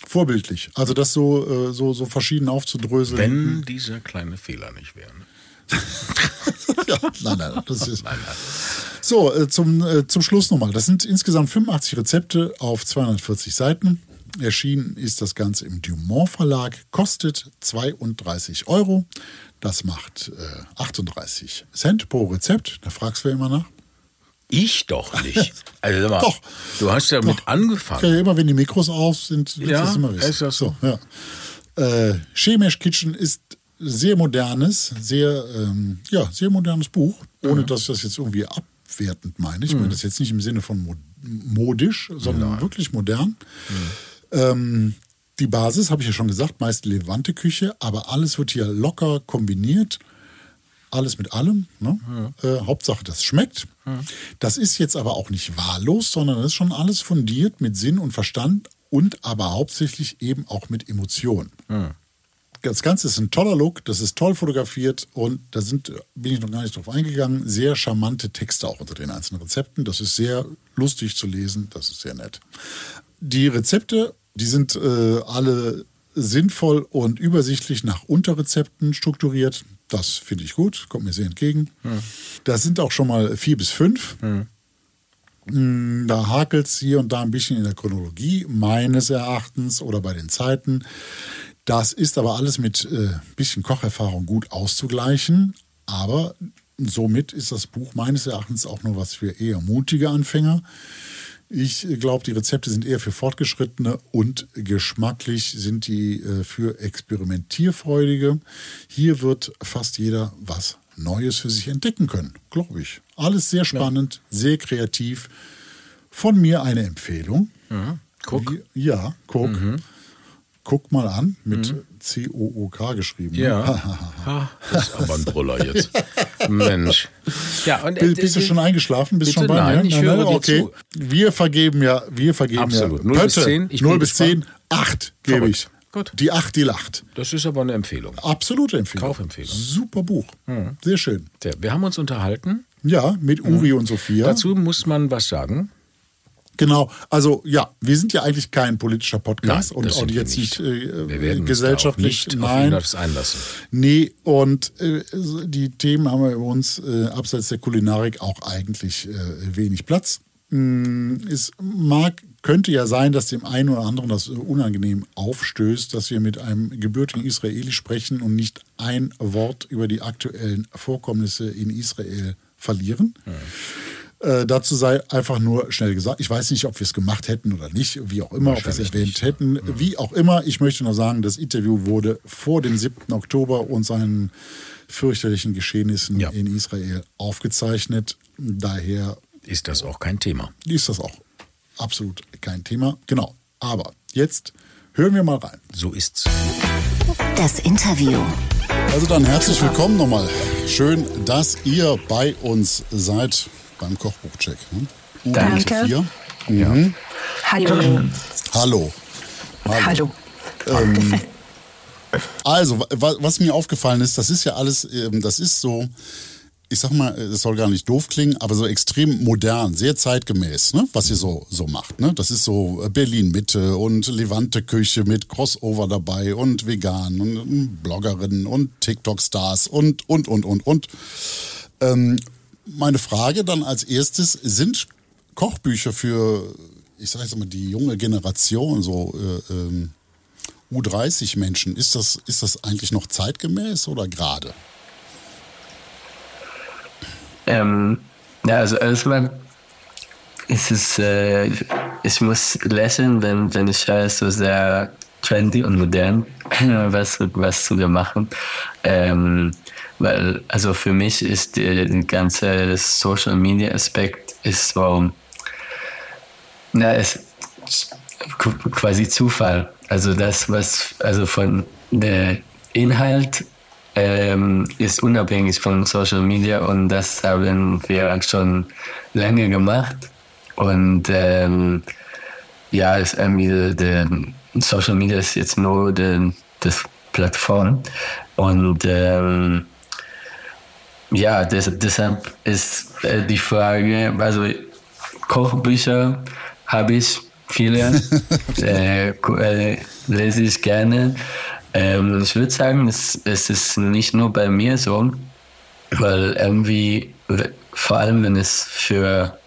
Vorbildlich. Also das so, äh, so, so verschieden aufzudröseln. Wenn dieser kleine Fehler nicht wäre. ja, nein, nein, das ist. So, äh, zum, äh, zum Schluss nochmal. Das sind insgesamt 85 Rezepte auf 240 Seiten. Erschienen ist das Ganze im Dumont Verlag, kostet 32 Euro. Das macht äh, 38 Cent pro Rezept. Da fragst du ja immer nach. Ich doch nicht. Also mal, Doch. du hast ja mit Ja, angefangen. immer wenn die Mikros auf sind, willst Ja, das immer wissen. ist das so? ja. äh, Shemesh Kitchen ist sehr modernes, sehr, ähm, ja, sehr modernes Buch, ohne Mhm. dass ich das jetzt irgendwie abwertend meine. Ich meine das jetzt nicht im Sinne von mo modisch, sondern wirklich modern. Mhm. Ähm, die Basis, habe ich ja schon gesagt, meist Levante Küche, aber alles wird hier locker kombiniert. Alles mit allem. Ne? Äh, Hauptsache, das schmeckt. Das ist jetzt aber auch nicht wahllos, sondern das ist schon alles fundiert mit Sinn und Verstand und aber hauptsächlich eben auch mit Emotion. Das Ganze ist ein toller Look, das ist toll fotografiert und da sind, bin ich noch gar nicht drauf eingegangen, sehr charmante Texte auch unter den einzelnen Rezepten. Das ist sehr lustig zu lesen, das ist sehr nett. Die Rezepte, die sind äh, alle sinnvoll und übersichtlich nach Unterrezepten strukturiert. Das finde ich gut, kommt mir sehr entgegen. Das sind auch schon mal vier bis fünf. Mm, Da hakelt es hier und da ein bisschen in der Chronologie, meines Erachtens, oder bei den Zeiten. Das ist aber alles mit äh, bisschen Kocherfahrung gut auszugleichen. Aber somit ist das Buch meines Erachtens auch nur was für eher mutige Anfänger. Ich glaube, die Rezepte sind eher für Fortgeschrittene und geschmacklich sind die äh, für Experimentierfreudige. Hier wird fast jeder was Neues für sich entdecken können, glaube ich. Alles sehr spannend, sehr kreativ. Von mir eine Empfehlung. Guck. Mhm. Wie- Ja, guck. Guck mal an, mit C-O-O-K geschrieben. ne? Ja. Das ist aber ein Brüller jetzt. Mensch. Ja, und Bist, bist du schon eingeschlafen? Bist Bitte schon bei nein, mir? ich höre dir okay. zu. Wir vergeben ja, wir vergeben Absolut. ja. 0 bis Pötte. 10, ich 0 bin bis gespannt. 10, 8 gebe ich. Gut. Die 8, die lacht. Das ist aber eine Empfehlung. Absolute Empfehlung. Kaufempfehlung. Super Buch. Sehr schön. Ja, wir haben uns unterhalten. Ja, mit Uri und Sophia. Dazu muss man was sagen. Genau, also ja, wir sind ja eigentlich kein politischer Podcast Nein, und auch jetzt nicht, äh, Wir werden uns gesellschaftlich. nicht nein, einlassen. Nee, und äh, die Themen haben wir uns äh, abseits der Kulinarik auch eigentlich äh, wenig Platz. Mm, Es mag, könnte ja sein, dass dem einen oder anderen das äh, unangenehm aufstößt, dass wir mit einem gebürtigen Israeli sprechen und nicht ein Wort über die aktuellen Vorkommnisse in Israel verlieren. Äh, dazu sei einfach nur schnell gesagt, ich weiß nicht, ob wir es gemacht hätten oder nicht, wie auch immer, ob wir es erwähnt nicht, hätten, wie auch immer. Ich möchte nur sagen, das Interview wurde vor dem 7. Oktober und seinen fürchterlichen Geschehnissen Ja. in Israel aufgezeichnet. Daher Ist das auch kein Thema. ist das auch absolut kein Thema. Genau. Aber jetzt hören wir mal rein. So ist's. Das Interview. Also dann herzlich willkommen nochmal. Schön, dass ihr bei uns seid beim Kochbuchcheck. Ne? Danke. Sophia. Hallo. Hallo. Hallo. Also, wa- wa- was mir aufgefallen ist, das ist ja alles, ähm, das ist so ich sag mal, es soll gar nicht doof klingen, aber so extrem modern, sehr zeitgemäß, ne? was ihr so, so macht. Ne? Das ist so Berlin-Mitte und Levante-Küche mit Crossover dabei und vegan und Bloggerinnen und TikTok-Stars und, und, und, und, und. Ähm, meine Frage dann als erstes, sind Kochbücher für, ich sage jetzt mal, die junge Generation, so äh, ähm, U30-Menschen, ist das, ist das eigentlich noch zeitgemäß oder gerade? Ähm, ja, also erstmal ist es, äh, ich muss lächeln, wenn, wenn ich höre, so sehr trendy und modern, was, was wir machen. Ähm, weil, also für mich ist der ganze Social Media Aspekt ist so, es ist quasi Zufall. Also das, was, also von der Inhalt ähm, ist unabhängig von Social Media und das haben wir schon lange gemacht. Und ähm, ja, ist irgendwie der, Social Media ist jetzt nur die, das Plattform. Und ähm, ja, des, deshalb ist äh, die Frage, also Kochbücher habe ich viele, äh, äh, lese ich gerne. Ähm, ich würde sagen, es, es ist nicht nur bei mir so, weil irgendwie, vor allem wenn es für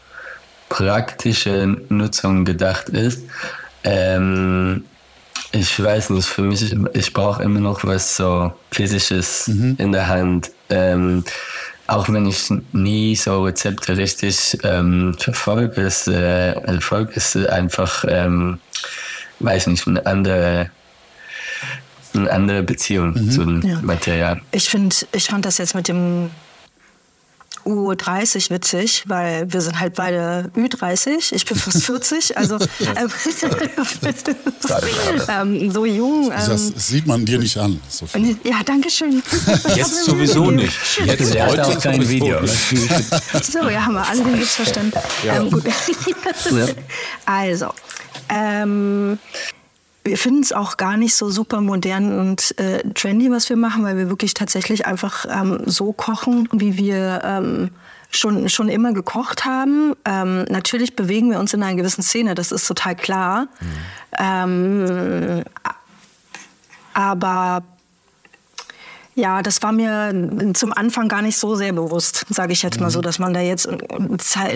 praktische Nutzung gedacht ist, ähm, ich weiß nicht, für mich, ich, ich brauche immer noch was so physisches mhm. in der Hand. Ähm, auch wenn ich nie so Rezepte richtig ähm, verfolge, ist, äh, Erfolg ist einfach, ähm, weiß nicht, eine andere eine andere Beziehung mhm. zum ja. Material. Ich finde, ich fand das jetzt mit dem U30 witzig, weil wir sind halt beide Ü30. Ich bin fast 40, also ähm, ähm, so jung. Ähm, das sieht man dir nicht an. Sophie. Ja, danke schön. Jetzt sowieso nicht. Jetzt ja, heute auch kein Video. so, ja, haben wir alle den Witz verstanden. Ja. Ähm, gut. also, ähm, wir finden es auch gar nicht so super modern und äh, trendy, was wir machen, weil wir wirklich tatsächlich einfach ähm, so kochen, wie wir ähm, schon, schon immer gekocht haben. Ähm, natürlich bewegen wir uns in einer gewissen Szene, das ist total klar. Mhm. Ähm, aber ja, das war mir zum Anfang gar nicht so sehr bewusst, sage ich jetzt mal so, mhm. dass man da jetzt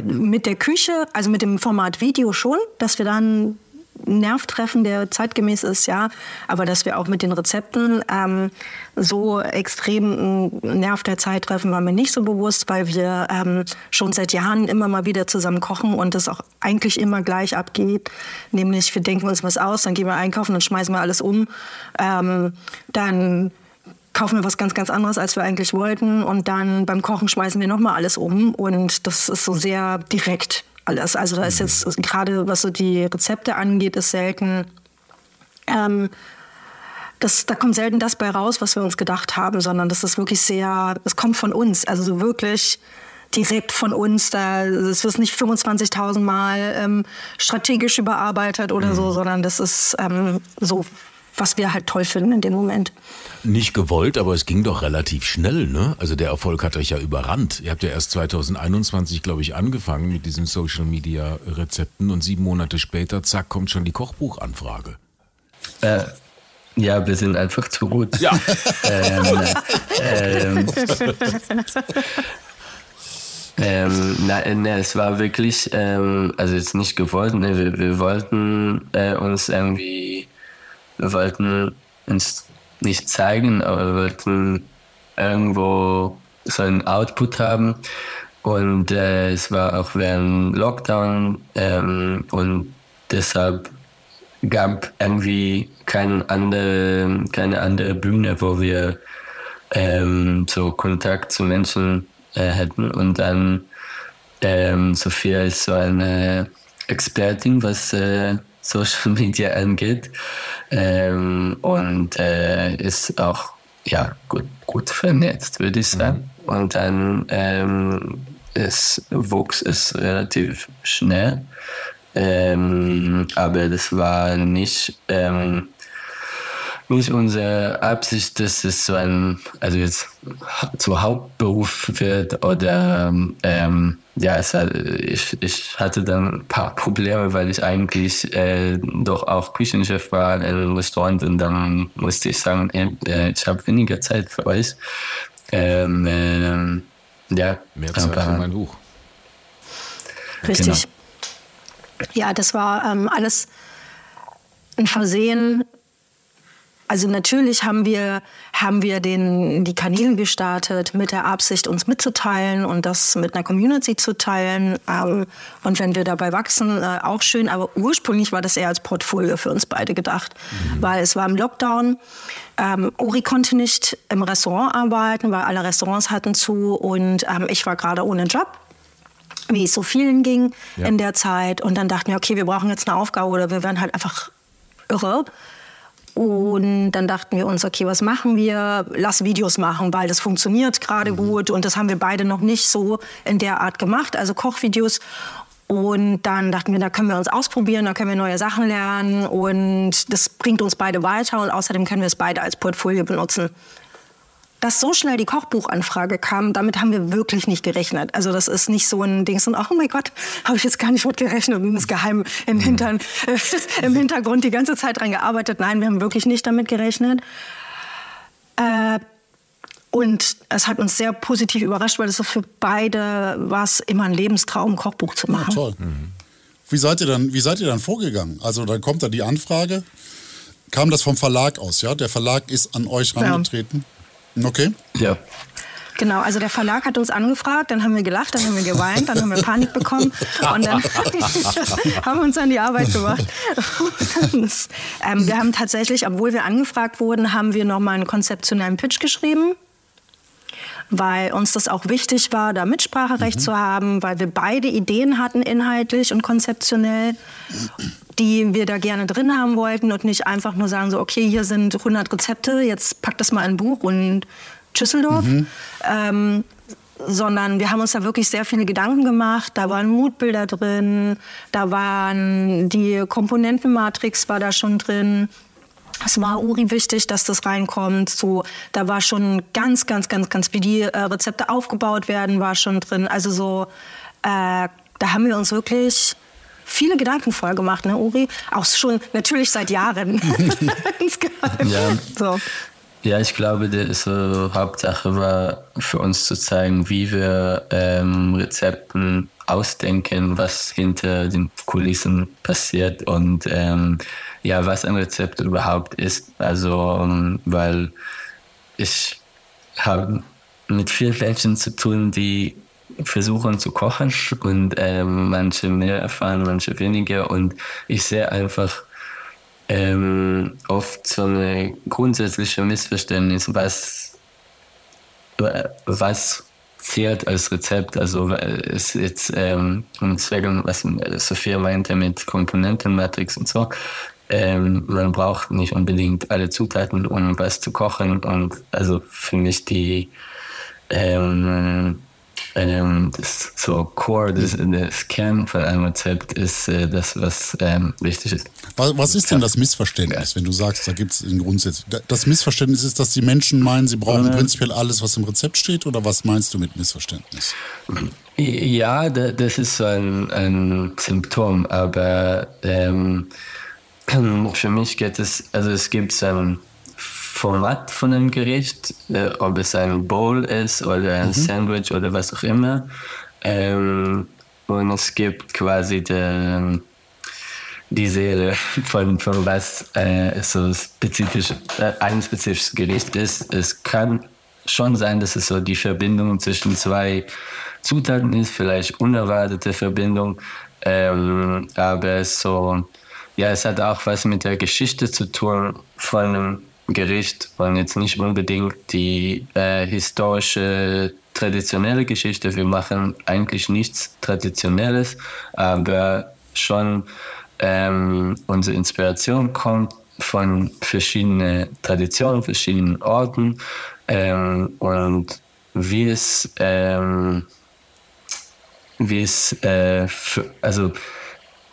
mit der Küche, also mit dem Format Video schon, dass wir dann Nerv treffen, der zeitgemäß ist, ja. Aber dass wir auch mit den Rezepten ähm, so extrem Nerv der Zeit treffen, war mir nicht so bewusst, weil wir ähm, schon seit Jahren immer mal wieder zusammen kochen und das auch eigentlich immer gleich abgeht. Nämlich, wir denken uns was aus, dann gehen wir einkaufen, dann schmeißen wir alles um. Ähm, dann kaufen wir was ganz, ganz anderes, als wir eigentlich wollten. Und dann beim Kochen schmeißen wir nochmal alles um. Und das ist so sehr direkt alles. Also da ist jetzt gerade, was so die Rezepte angeht, ist selten. Ähm, das, da kommt selten das bei raus, was wir uns gedacht haben, sondern das ist wirklich sehr, es kommt von uns, also so wirklich direkt von uns. Da es wird nicht 25.000 Mal ähm, strategisch überarbeitet oder mhm. so, sondern das ist ähm, so was wir halt toll finden in dem Moment. Nicht gewollt, aber es ging doch relativ schnell, ne? Also der Erfolg hat euch ja überrannt. Ihr habt ja erst 2021, glaube ich, angefangen mit diesen Social Media Rezepten und sieben Monate später, zack, kommt schon die Kochbuchanfrage. Äh, ja, wir sind einfach zu gut. Ja. ähm, ähm, ähm, na, na, es war wirklich, ähm, also jetzt nicht gewollt, ne, wir, wir wollten äh, uns irgendwie wir wollten uns nicht zeigen, aber wir wollten irgendwo so einen Output haben. Und äh, es war auch während Lockdown ähm, und deshalb gab irgendwie keine andere, keine andere Bühne, wo wir ähm, so Kontakt zu Menschen äh, hätten. Und dann ähm, Sophia ist so eine Expertin, was äh, Social Media angeht. Ähm, und äh, ist auch ja, gut, gut vernetzt, würde ich sagen. Mhm. Und dann ähm, es wuchs es relativ schnell. Ähm, aber das war nicht, ähm, nicht unsere Absicht, dass es so ein, also jetzt zu Hauptberuf wird oder ähm, ja, es hat, ich, ich hatte dann ein paar Probleme, weil ich eigentlich äh, doch auch Küchenchef war in einem Restaurant und dann musste ich sagen, äh, ich habe weniger Zeit für euch. Ähm, äh, ja, Mehr Zeit aber, für mein Buch. Richtig. Genau. Ja, das war ähm, alles ein Versehen also natürlich haben wir, haben wir den, die Kanäle gestartet mit der Absicht, uns mitzuteilen und das mit einer Community zu teilen. Ähm, und wenn wir dabei wachsen, äh, auch schön. Aber ursprünglich war das eher als Portfolio für uns beide gedacht, mhm. weil es war im Lockdown. Ähm, Uri konnte nicht im Restaurant arbeiten, weil alle Restaurants hatten zu und ähm, ich war gerade ohne Job wie es so vielen ging ja. in der Zeit. Und dann dachten wir, okay, wir brauchen jetzt eine Aufgabe oder wir werden halt einfach irre. Und dann dachten wir uns, okay, was machen wir? Lass Videos machen, weil das funktioniert gerade mhm. gut. Und das haben wir beide noch nicht so in der Art gemacht, also Kochvideos. Und dann dachten wir, da können wir uns ausprobieren, da können wir neue Sachen lernen und das bringt uns beide weiter und außerdem können wir es beide als Portfolio benutzen dass so schnell die Kochbuchanfrage kam, damit haben wir wirklich nicht gerechnet. Also das ist nicht so ein Ding, so, oh mein Gott, habe ich jetzt gar nicht mit gerechnet und ist geheim im, mhm. Hintern, äh, im Hintergrund die ganze Zeit dran gearbeitet. Nein, wir haben wirklich nicht damit gerechnet. Äh, und es hat uns sehr positiv überrascht, weil es so für beide war es immer ein Lebenstraum, ein Kochbuch zu machen. Ja, toll. Mhm. Wie seid ihr dann, wie seid ihr dann vorgegangen? Also dann kommt da die Anfrage. Kam das vom Verlag aus, ja? Der Verlag ist an euch herangetreten? Ja. Okay. Ja. Genau, also der Verlag hat uns angefragt, dann haben wir gelacht, dann haben wir geweint, dann haben wir Panik bekommen und dann haben wir uns an die Arbeit gemacht. ähm, wir haben tatsächlich, obwohl wir angefragt wurden, haben wir nochmal einen konzeptionellen Pitch geschrieben weil uns das auch wichtig war, da Mitspracherecht mhm. zu haben, weil wir beide Ideen hatten, inhaltlich und konzeptionell, die wir da gerne drin haben wollten und nicht einfach nur sagen, so, okay, hier sind 100 Rezepte, jetzt pack das mal in ein Buch und Schüsseldorf. Mhm. Ähm, sondern wir haben uns da wirklich sehr viele Gedanken gemacht. Da waren Mutbilder drin, da waren die Komponentenmatrix war da schon drin. Es war Uri wichtig, dass das reinkommt. So, da war schon ganz, ganz, ganz, ganz, wie die äh, Rezepte aufgebaut werden, war schon drin. Also so, äh, da haben wir uns wirklich viele Gedanken voll gemacht, ne, Uri? Auch schon natürlich seit Jahren. ja. So. Ja, ich glaube, die so Hauptsache war für uns zu zeigen, wie wir ähm, Rezepten ausdenken, was hinter den Kulissen passiert und ähm, ja, was ein Rezept überhaupt ist. Also, ähm, weil ich habe mit vielen Menschen zu tun, die versuchen zu kochen und ähm, manche mehr erfahren, manche weniger. Und ich sehe einfach ähm, oft so eine grundsätzliche Missverständnis, was, was zählt als Rezept. Also ist jetzt ähm, um Zwecken, was Sophia meinte mit Komponentenmatrix und so. Ähm, man braucht nicht unbedingt alle Zutaten, um was zu kochen. Und also für mich die ähm, ähm, das so Core, das, das Kern von einem Rezept ist äh, das, was ähm, wichtig ist. Was, was ist denn das Missverständnis, wenn du sagst, da gibt es einen Grundsatz? Das Missverständnis ist, dass die Menschen meinen, sie brauchen äh, prinzipiell alles, was im Rezept steht, oder was meinst du mit Missverständnis? Ja, das ist so ein, ein Symptom, aber ähm, für mich geht es, also es gibt so ein Format von einem Gericht, äh, ob es ein Bowl ist oder ein mhm. Sandwich oder was auch immer. Ähm, und es gibt quasi die, die Seele von, von was äh, so spezifisch, äh, ein spezifisches Gericht ist. Es kann schon sein, dass es so die Verbindung zwischen zwei Zutaten ist, vielleicht unerwartete Verbindung, ähm, aber so, ja, es hat auch was mit der Geschichte zu tun von einem Gericht und jetzt nicht unbedingt die äh, historische traditionelle Geschichte. Wir machen eigentlich nichts Traditionelles, aber schon ähm, unsere Inspiration kommt von verschiedenen Traditionen, verschiedenen Orten ähm, und wie es, ähm, wie es, äh, für, also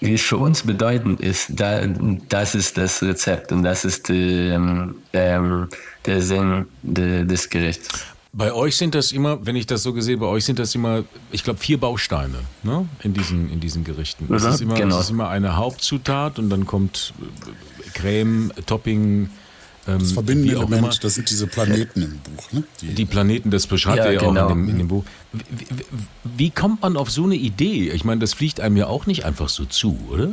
wie es für uns bedeutend ist, da, das ist das Rezept und das ist ähm, ähm, der Sinn de, des Gerichts. Bei euch sind das immer, wenn ich das so gesehen, bei euch sind das immer, ich glaube, vier Bausteine ne? in, diesen, in diesen Gerichten. Es ist, immer, genau. es ist immer eine Hauptzutat und dann kommt äh, Creme, Topping, das verbindende Element, das sind diese Planeten im Buch. Ne? Die, die, Planeten, das beschreibt ja, er ja genau. auch in dem, in dem Buch. Wie, wie, wie, kommt man auf so eine Idee? Ich meine, das fliegt einem ja auch nicht einfach so zu, oder?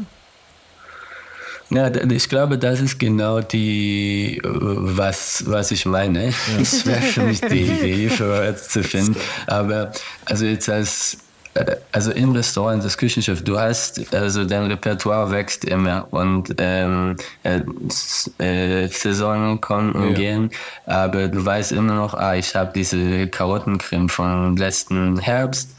Ja, ich glaube, das ist genau die, was, was ich meine. Es wäre für mich die Idee, für zu finden. Aber also jetzt als also im Restaurant, das Küchenschiff, du hast, also dein Repertoire wächst immer und ähm, äh, äh, Saisonen kommen und ja. gehen, aber du weißt immer noch, ah, ich habe diese Karottencreme von letzten Herbst.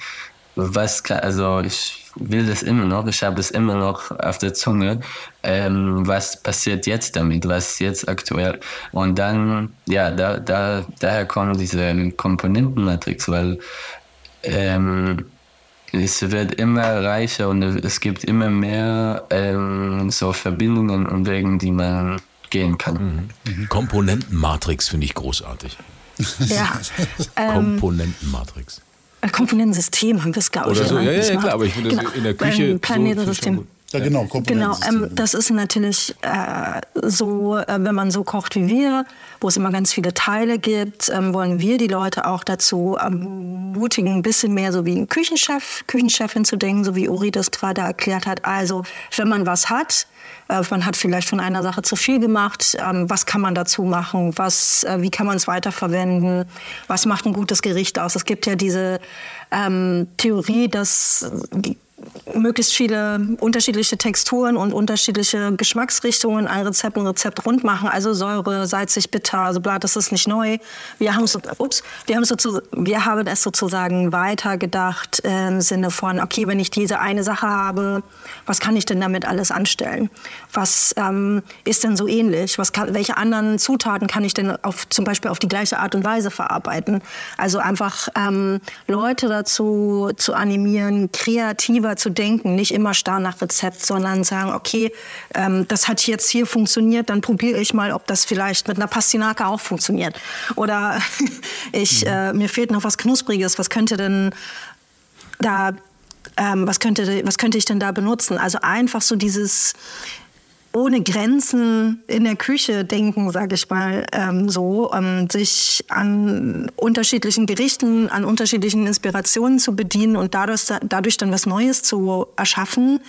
Was kann, also ich will das immer noch, ich habe das immer noch auf der Zunge. Ähm, was passiert jetzt damit? Was ist jetzt aktuell? Und dann, ja, da, da, daher kommt diese Komponentenmatrix, weil ähm, es wird immer reicher und es gibt immer mehr ähm, so Verbindungen und Wegen, die man gehen kann. Mhm. Komponentenmatrix finde ich großartig. Ja. Ähm, Komponentenmatrix. Komponentensystem haben wir es, glaube ich. Oder so, ja, ja, ja, klar, aber ich finde das genau. in der Küche. Planetensystem. So ja, genau, genau ähm, das ist natürlich äh, so, äh, wenn man so kocht wie wir, wo es immer ganz viele Teile gibt, ähm, wollen wir die Leute auch dazu ermutigen, ein bisschen mehr so wie ein Küchenchef, Küchenchefin zu denken, so wie Uri das gerade erklärt hat. Also, wenn man was hat, äh, man hat vielleicht von einer Sache zu viel gemacht, ähm, was kann man dazu machen, was, äh, wie kann man es weiterverwenden, was macht ein gutes Gericht aus. Es gibt ja diese ähm, Theorie, dass möglichst viele unterschiedliche Texturen und unterschiedliche Geschmacksrichtungen ein Rezept ein Rezept rund machen. Also Säure, salzig, bitter, also bla, das ist nicht neu. Wir haben, so, ups, wir haben, so, wir haben es sozusagen weitergedacht im Sinne von, okay, wenn ich diese eine Sache habe, was kann ich denn damit alles anstellen? Was ähm, ist denn so ähnlich? Was kann, welche anderen Zutaten kann ich denn auf, zum Beispiel auf die gleiche Art und Weise verarbeiten? Also einfach ähm, Leute dazu zu animieren, kreativer selber zu denken, nicht immer starr nach Rezept, sondern sagen, okay, ähm, das hat jetzt hier funktioniert, dann probiere ich mal, ob das vielleicht mit einer Pastinake auch funktioniert. Oder ich, mhm. äh, mir fehlt noch was Knuspriges, was könnte denn da, ähm, was könnte, was könnte ich denn da benutzen? Also einfach so dieses ohne Grenzen in der Küche denken, sage ich mal ähm, so, ähm, sich an unterschiedlichen Gerichten, an unterschiedlichen Inspirationen zu bedienen und dadurch, dadurch dann was Neues zu erschaffen,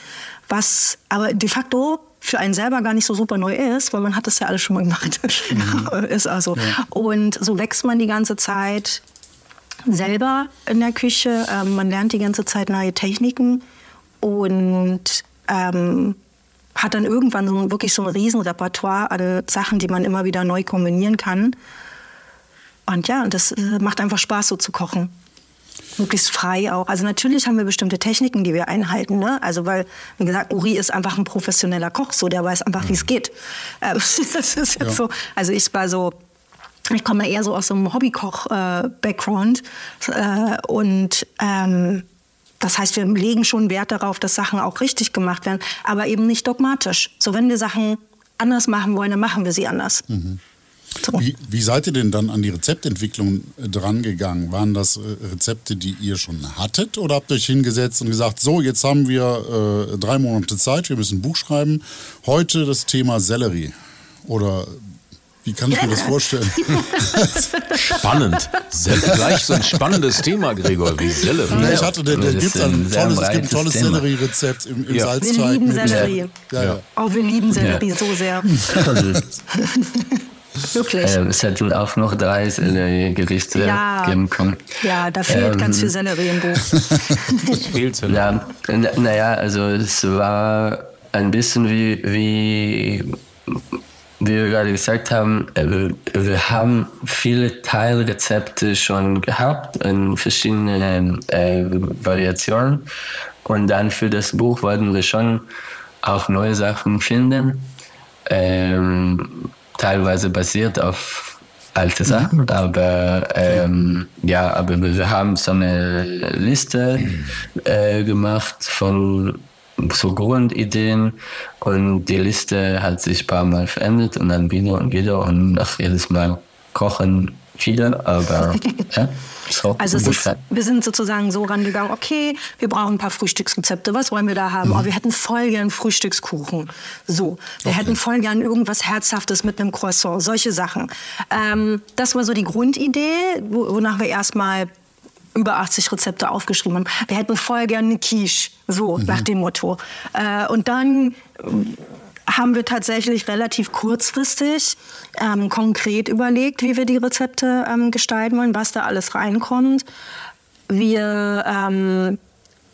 was aber de facto für einen selber gar nicht so super neu ist, weil man hat das ja alles schon mal gemacht. Mhm. ist also. Ja. Und so wächst man die ganze Zeit selber in der Küche. Ähm, man lernt die ganze Zeit neue Techniken und ähm, hat dann irgendwann so, wirklich so ein Riesenrepertoire an Sachen, die man immer wieder neu kombinieren kann. Und ja, das äh, macht einfach Spaß, so zu kochen. Möglichst frei auch. Also natürlich haben wir bestimmte Techniken, die wir einhalten. Ne? Also weil, wie gesagt, Uri ist einfach ein professioneller Koch, so der weiß einfach, wie es geht. Äh, das ist jetzt ja. so. Also ich war so ich komme eher so aus so einem Hobbykoch-Background äh, und ähm, das heißt, wir legen schon Wert darauf, dass Sachen auch richtig gemacht werden, aber eben nicht dogmatisch. So, wenn wir Sachen anders machen wollen, dann machen wir sie anders. Mhm. So. Wie, wie, seid ihr denn dann an die Rezeptentwicklung äh, drangegangen? Waren das äh, Rezepte, die ihr schon hattet oder habt ihr euch hingesetzt und gesagt, so, jetzt haben wir äh, drei Monate Zeit, wir müssen ein Buch schreiben. Heute das Thema Sellerie. Oder wie kann ich mir das vorstellen? Spannend. Gleich so ein spannendes Thema, Gregor, wie Sellerie. Ja, ich hatte, der, der gibt's ein, tolles, es gibt ein tolles Sellerie-Rezept im, im ja. Salzteig. Wir lieben Sellerie. Ja, ja. Oh, wir lieben Sellerie so sehr. Wirklich. Äh, es hätten auch noch drei Sellerie-Gerichte ja. geben können. Ja, da fehlt ähm, ganz viel Sellerie im Buch. Es fehlt Sellerie. Ja, naja, also es war ein bisschen wie, wie wie wir gerade gesagt haben, äh, wir haben viele Teilrezepte schon gehabt in verschiedenen äh, Variationen. Und dann für das Buch wollten wir schon auch neue Sachen finden. Ähm, teilweise basiert auf alte Sachen, mhm. aber ähm, ja, aber wir haben so eine Liste äh, gemacht von so Grundideen und die Liste hat sich ein paar Mal verändert und dann wieder und wieder und nach jedes Mal kochen viele, aber ja, so Also ist, wir sind sozusagen so rangegangen, okay, wir brauchen ein paar Frühstücksrezepte, was wollen wir da haben? Oh, wir hätten voll gern Frühstückskuchen. So, wir hätten voll gern irgendwas Herzhaftes mit einem Croissant, solche Sachen. Ähm, das war so die Grundidee, wo- wonach wir erstmal über 80 Rezepte aufgeschrieben haben. Wir hätten voll gern eine Quiche, so nach dem Motto. Äh, und dann haben wir tatsächlich relativ kurzfristig ähm, konkret überlegt, wie wir die Rezepte ähm, gestalten wollen, was da alles reinkommt. Wir ähm,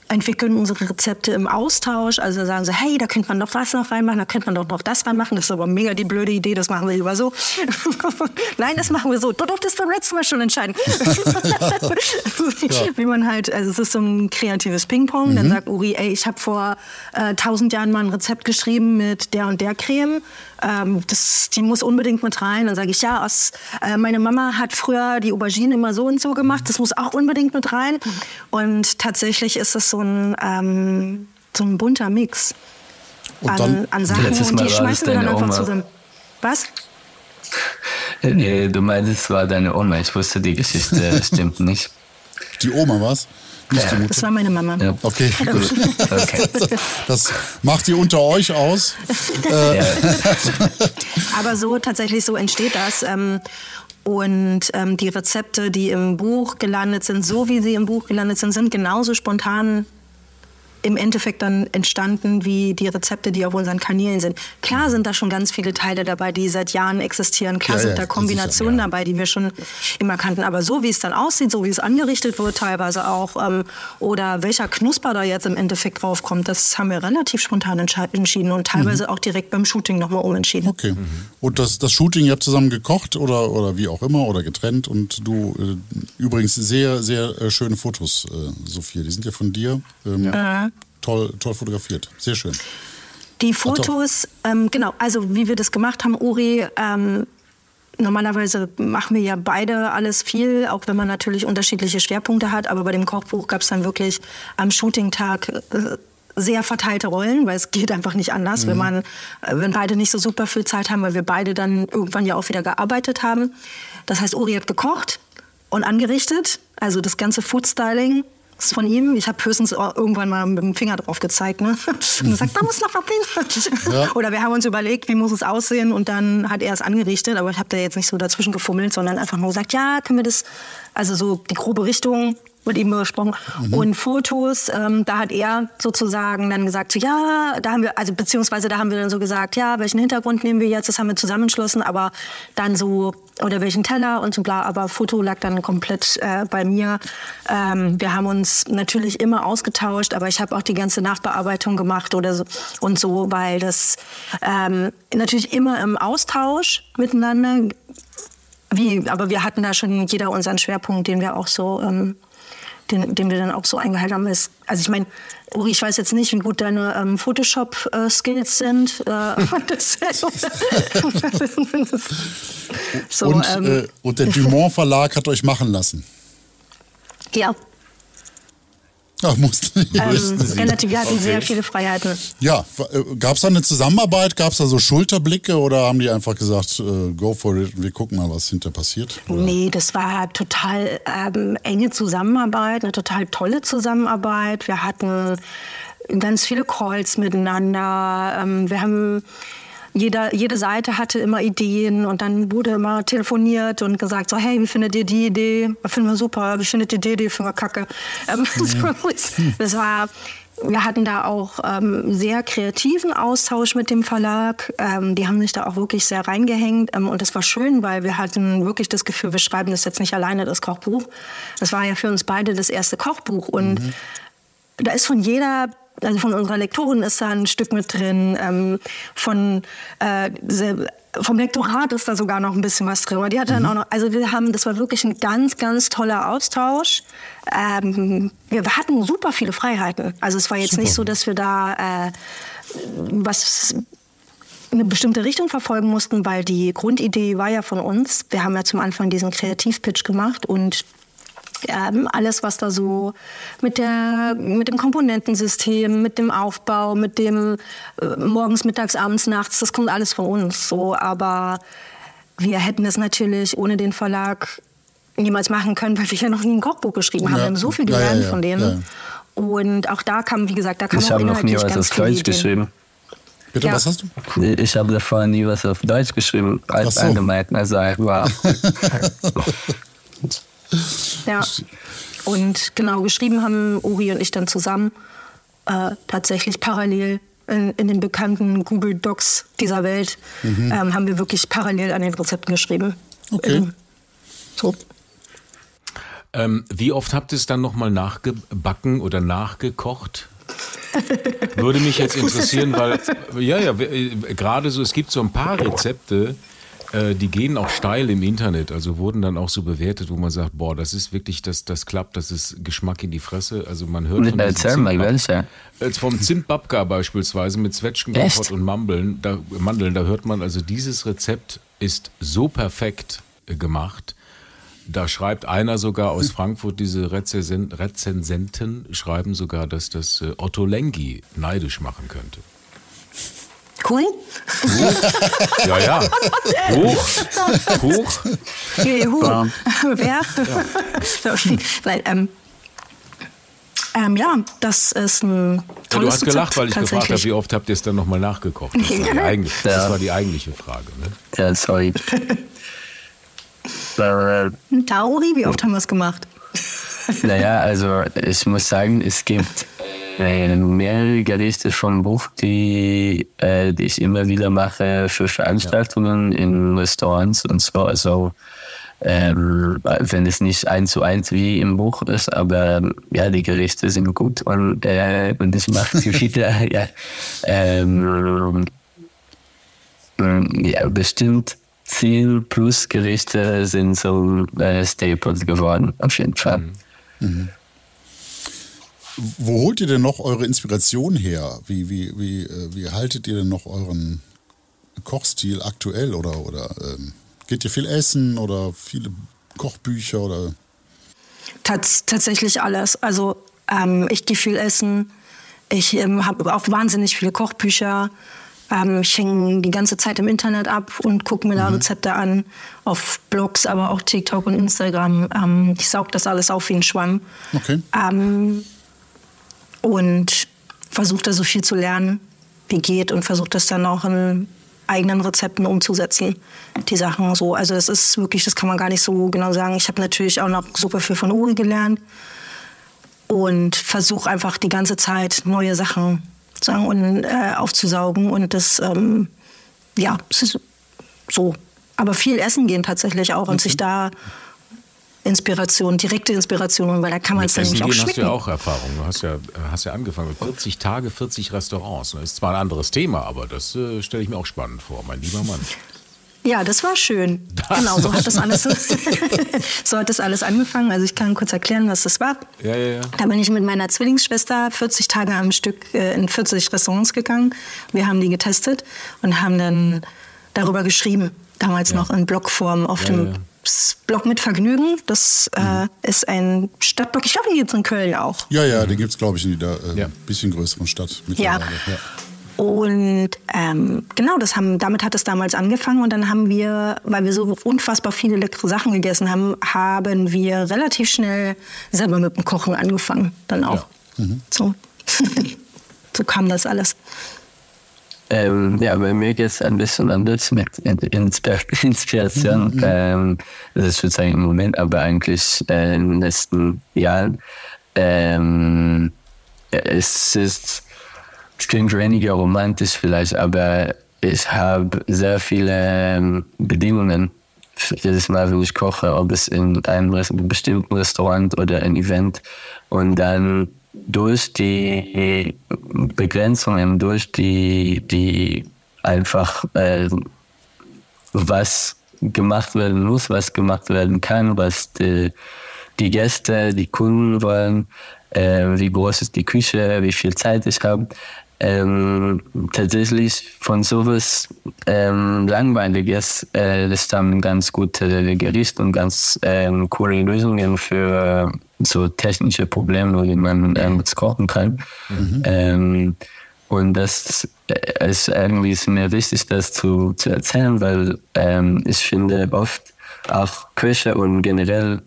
entwickeln unsere Rezepte im Austausch. Also sagen so, hey, da könnte man doch was noch reinmachen, da könnte man doch noch das reinmachen. Das ist aber mega die blöde Idee, das machen wir lieber so. Nein, das machen wir so. Du durftest beim letzten Mal schon entscheiden. Wie man halt, also es ist so ein kreatives Ping-Pong. Dann sagt Uri, ey, ich habe vor äh, tausend Jahren mal ein Rezept geschrieben mit der und der Creme. Ähm, das, die muss unbedingt mit rein. Dann sage ich, ja, aus, äh, meine Mama hat früher die Aubergine immer so und so gemacht. Das muss auch unbedingt mit rein. Und tatsächlich ist es so ein, ähm, so ein bunter Mix Und an, dann- an Sachen und die schmeißen wir dann einfach Oma. zusammen. Was? Nee, du meinst, es war deine Oma. Ich wusste, die Geschichte stimmt nicht. Die Oma was? Nicht die Das war meine Mama. Ja. Okay, gut. Okay. Das macht ihr unter euch aus. Ja. Aber so tatsächlich so entsteht das. Ähm, und ähm, die Rezepte, die im Buch gelandet sind, so wie sie im Buch gelandet sind, sind genauso spontan im Endeffekt dann entstanden wie die Rezepte, die auf unseren Kanälen sind. Klar sind da schon ganz viele Teile dabei, die seit Jahren existieren. Klar Ja, sind ja, da sicher, Kombinationen ja. dabei, die wir schon immer kannten. Aber so wie es dann aussieht, so wie es angerichtet wird teilweise auch, ähm, oder welcher Knusper da jetzt im Endeffekt draufkommt, das haben wir relativ spontan entschieden und teilweise auch direkt beim Shooting nochmal umentschieden. Okay. Und das, das Shooting, ihr habt zusammen gekocht oder, oder wie auch immer oder getrennt und du äh, übrigens sehr, sehr äh, schöne Fotos, äh, Sophia. Die sind ja von dir. Ähm, Toll, toll fotografiert. Sehr schön. Die Fotos, ähm, genau, also wie wir das gemacht haben, Uri, ähm, normalerweise machen wir ja beide alles viel, auch wenn man natürlich unterschiedliche Schwerpunkte hat, aber bei dem Kochbuch gab es dann wirklich am Shooting-Tag äh, sehr verteilte Rollen, weil es geht einfach nicht anders, wenn man, äh, wenn beide nicht so super viel Zeit haben, weil wir beide dann irgendwann ja auch wieder gearbeitet haben. Das heißt, Uri hat gekocht und angerichtet, also das ganze Food-Styling ist von ihm. Ich habe höchstens irgendwann mal mit dem Finger drauf gezeigt. Ne? Und er sagt, da muss noch was hin. Ja. Oder wir haben uns überlegt, wie muss es aussehen und dann hat er es angerichtet. Aber ich habe da jetzt nicht so dazwischen gefummelt, sondern einfach nur gesagt, ja, können wir das, also so die grobe Richtung mit ihm besprochen. Und Fotos, ähm, da hat er sozusagen dann gesagt, so, ja, da haben wir, also beziehungsweise da haben wir dann so gesagt, ja, welchen Hintergrund nehmen wir jetzt, das haben wir zusammenschlossen, aber dann so, oder welchen Teller und so bla, aber Foto lag dann komplett äh, bei mir. Ähm, wir haben uns natürlich immer ausgetauscht, aber ich habe auch die ganze Nachbearbeitung gemacht oder so und so, weil das ähm, natürlich immer im Austausch miteinander wie, aber wir hatten da schon jeder unseren Schwerpunkt, den wir auch so, ähm, den, den wir dann auch so eingehalten haben. Ist, also ich meine, Uri, ich weiß jetzt nicht, wie gut deine ähm, Photoshop-Skills sind. Äh, das, so, und, ähm, äh, und der Dumont Verlag hat euch machen lassen. ja, Ach, mussten ähm, relativ, wir hatten Okay. sehr viele Freiheiten. Ja, gab es da eine Zusammenarbeit? Gab es da so Schulterblicke oder haben die einfach gesagt, äh, go for it, wir gucken mal, was hinter passiert? Oder? Nee, das war total ähm, enge Zusammenarbeit, eine total tolle Zusammenarbeit. Wir hatten ganz viele Calls miteinander. Ähm, wir haben jeder, jede Seite hatte immer Ideen und dann wurde immer telefoniert und gesagt so, hey, wie findet ihr die Idee? Finden wir super. Wie findet ihr die Idee? Finden wir kacke. Ähm, das war wir hatten da auch ähm, sehr kreativen Austausch mit dem Verlag. Ähm, die haben sich da auch wirklich sehr reingehängt. Ähm, und das war schön, weil wir hatten wirklich das Gefühl, wir schreiben das jetzt nicht alleine, das Kochbuch. Das war ja für uns beide das erste Kochbuch. Und da ist von jeder, also von unserer Lektorin ist da ein Stück mit drin, ähm, von äh, vom Lektorat ist da sogar noch ein bisschen was drin. Aber die hat dann auch noch, also wir haben, das war wirklich ein ganz, ganz toller Austausch. Ähm, wir hatten super viele Freiheiten. Also es war jetzt nicht so, dass wir da äh, was eine bestimmte Richtung verfolgen mussten, weil die Grundidee war ja von uns. Wir haben ja zum Anfang diesen Kreativpitch gemacht und ähm, alles, was da so mit, der, mit dem Komponentensystem, mit dem Aufbau, mit dem äh, morgens, mittags, abends, nachts, das kommt alles von uns. So, aber wir hätten es natürlich ohne den Verlag niemals machen können, weil wir ja noch nie ein Kochbuch geschrieben haben. Ja. Wir haben so viel Ja, ja, gelernt ja, von denen. ja. Und auch da kam, wie gesagt, da kam Ich auch habe noch nie was auf Deutsch geschrieben. Bitte, Ja. was hast du? Ich habe davor nie was auf Deutsch geschrieben, als so. allgemein. Also, wow. Ja. Und genau, geschrieben haben Uri und ich dann zusammen, äh, tatsächlich parallel in, in den bekannten Google Docs dieser Welt, ähm, haben wir wirklich parallel an den Rezepten geschrieben. Okay. Ähm, so. Ähm, wie oft habt ihr es dann nochmal nachgebacken oder nachgekocht? Würde mich jetzt interessieren, weil, ja, ja, äh, gerade so, es gibt so ein paar Rezepte, äh, die gehen auch steil im Internet, also wurden dann auch so bewertet, wo man sagt, boah, das ist wirklich, das, das klappt, das ist Geschmack in die Fresse. Also man hört von Erzähl mal, Zimbab- welche? Äh, Vom Zimtbabka beispielsweise mit Zwetschgenkompott und Mandeln, da, Mandeln, da hört man, also dieses Rezept ist so perfekt äh, gemacht. Da schreibt einer sogar aus Frankfurt, diese Rezensen, Rezensenten schreiben sogar, dass das äh, Otto Lengi neidisch machen könnte. Cool. Ja, ja. Hoch, hoch. Juhu. Bam. Wer? So, Weil, ähm, ähm, ja, das ist ein Ja, tolles du hast gelacht, Rezept, weil ich gefragt habe, wie oft habt ihr es dann nochmal nachgekocht? Das war die, eigentlich, das Ja. war die eigentliche Frage. Ne? Ja, sorry. Äh, Tauri, wie oft haben wir es gemacht? Naja, also ich muss sagen, es gibt äh, mehrere Gerichte vom Buch, die, äh, die ich immer wieder mache für Veranstaltungen in Restaurants und so. Also ähm, wenn es nicht eins zu eins wie im Buch ist, aber ja, die Gerichte sind gut und, äh, und ich mache sie wieder. ja, ähm, ähm, ja, bestimmt zehn plus Gerichte sind so äh, Staples geworden, auf jeden Fall. Wo holt ihr denn noch eure Inspiration her? Wie, wie, wie, äh, wie haltet ihr denn noch euren Kochstil aktuell? Oder, oder ähm, geht ihr viel essen oder viele Kochbücher? Oder? Tats tatsächlich alles. Also ähm, ich gehe viel essen. Ich ähm, habe auch wahnsinnig viele Kochbücher. Ähm, ich hänge die ganze Zeit im Internet ab und gucke mir da Rezepte an. Auf Blogs, aber auch TikTok und Instagram. Ähm, ich saug das alles auf wie ein Schwamm. Okay. Ähm, und versuche da so viel zu lernen, wie geht und versuche das dann auch in eigenen Rezepten umzusetzen, die Sachen so. Also es ist wirklich, das kann man gar nicht so genau sagen. Ich habe natürlich auch noch super viel von Uri gelernt und versuche einfach die ganze Zeit neue Sachen sagen, und, äh, aufzusaugen und das, ähm, ja, so. Aber viel essen gehen tatsächlich auch und sich da Inspiration, direkte Inspiration, weil da kann man es dann nämlich auch gehen hast du schmecken. ja auch Erfahrung. Du hast ja, hast ja angefangen mit 40 Tage, 40 Restaurants. Das ist zwar ein anderes Thema, aber das äh, stelle ich mir auch spannend vor, mein lieber Mann. Ja, das war schön. genau, so hat das alles, so hat das alles angefangen. Also ich kann kurz erklären, was das war. Ja, ja, ja. Da bin ich mit meiner Zwillingsschwester 40 Tage am Stück äh, in 40 Restaurants gegangen. Wir haben die getestet und haben dann darüber geschrieben. Damals noch in Blogform auf Ja, dem ja. Mhm. Blog mit Vergnügen. Das äh, ist ein Stadtblog. Ich glaube, den gibt es in Köln auch. Ja, ja, den gibt es, glaube ich, in jeder äh, Ja. bisschen größeren Stadt Ja. mittlerweile. Ja. Und ähm, genau, das haben, damit hat es damals angefangen. Und dann haben wir, weil wir so unfassbar viele leckere Sachen gegessen haben, haben wir relativ schnell selber mit dem Kochen angefangen. Dann auch. So. so kam das alles. Ähm, ja, bei mir geht es ein bisschen anders mit Inspir Inspiration. Ähm, das ist sozusagen im Moment, aber eigentlich äh, in den letzten Jahren. Ähm, es ist, es klingt weniger romantisch vielleicht, aber ich habe sehr viele ähm, Bedingungen jedes Mal, wenn ich koche, ob es in einem bestimmten Restaurant oder ein Event. Und dann durch die Begrenzungen, durch die, die einfach äh, was gemacht werden muss, was gemacht werden kann, was die, die Gäste, die Kunden wollen, äh, wie groß ist die Küche, wie viel Zeit ich habe, ähm, tatsächlich von sowas ähm, Langweiliges äh, das haben ganz gute Gerichte und ganz ähm, coole Lösungen für so technische Probleme, wie man ähm, kochen kann. Mhm. Ähm, und das äh, ist irgendwie ist mir wichtig, das zu, zu erzählen, weil ähm, ich finde oft auch Köche und generell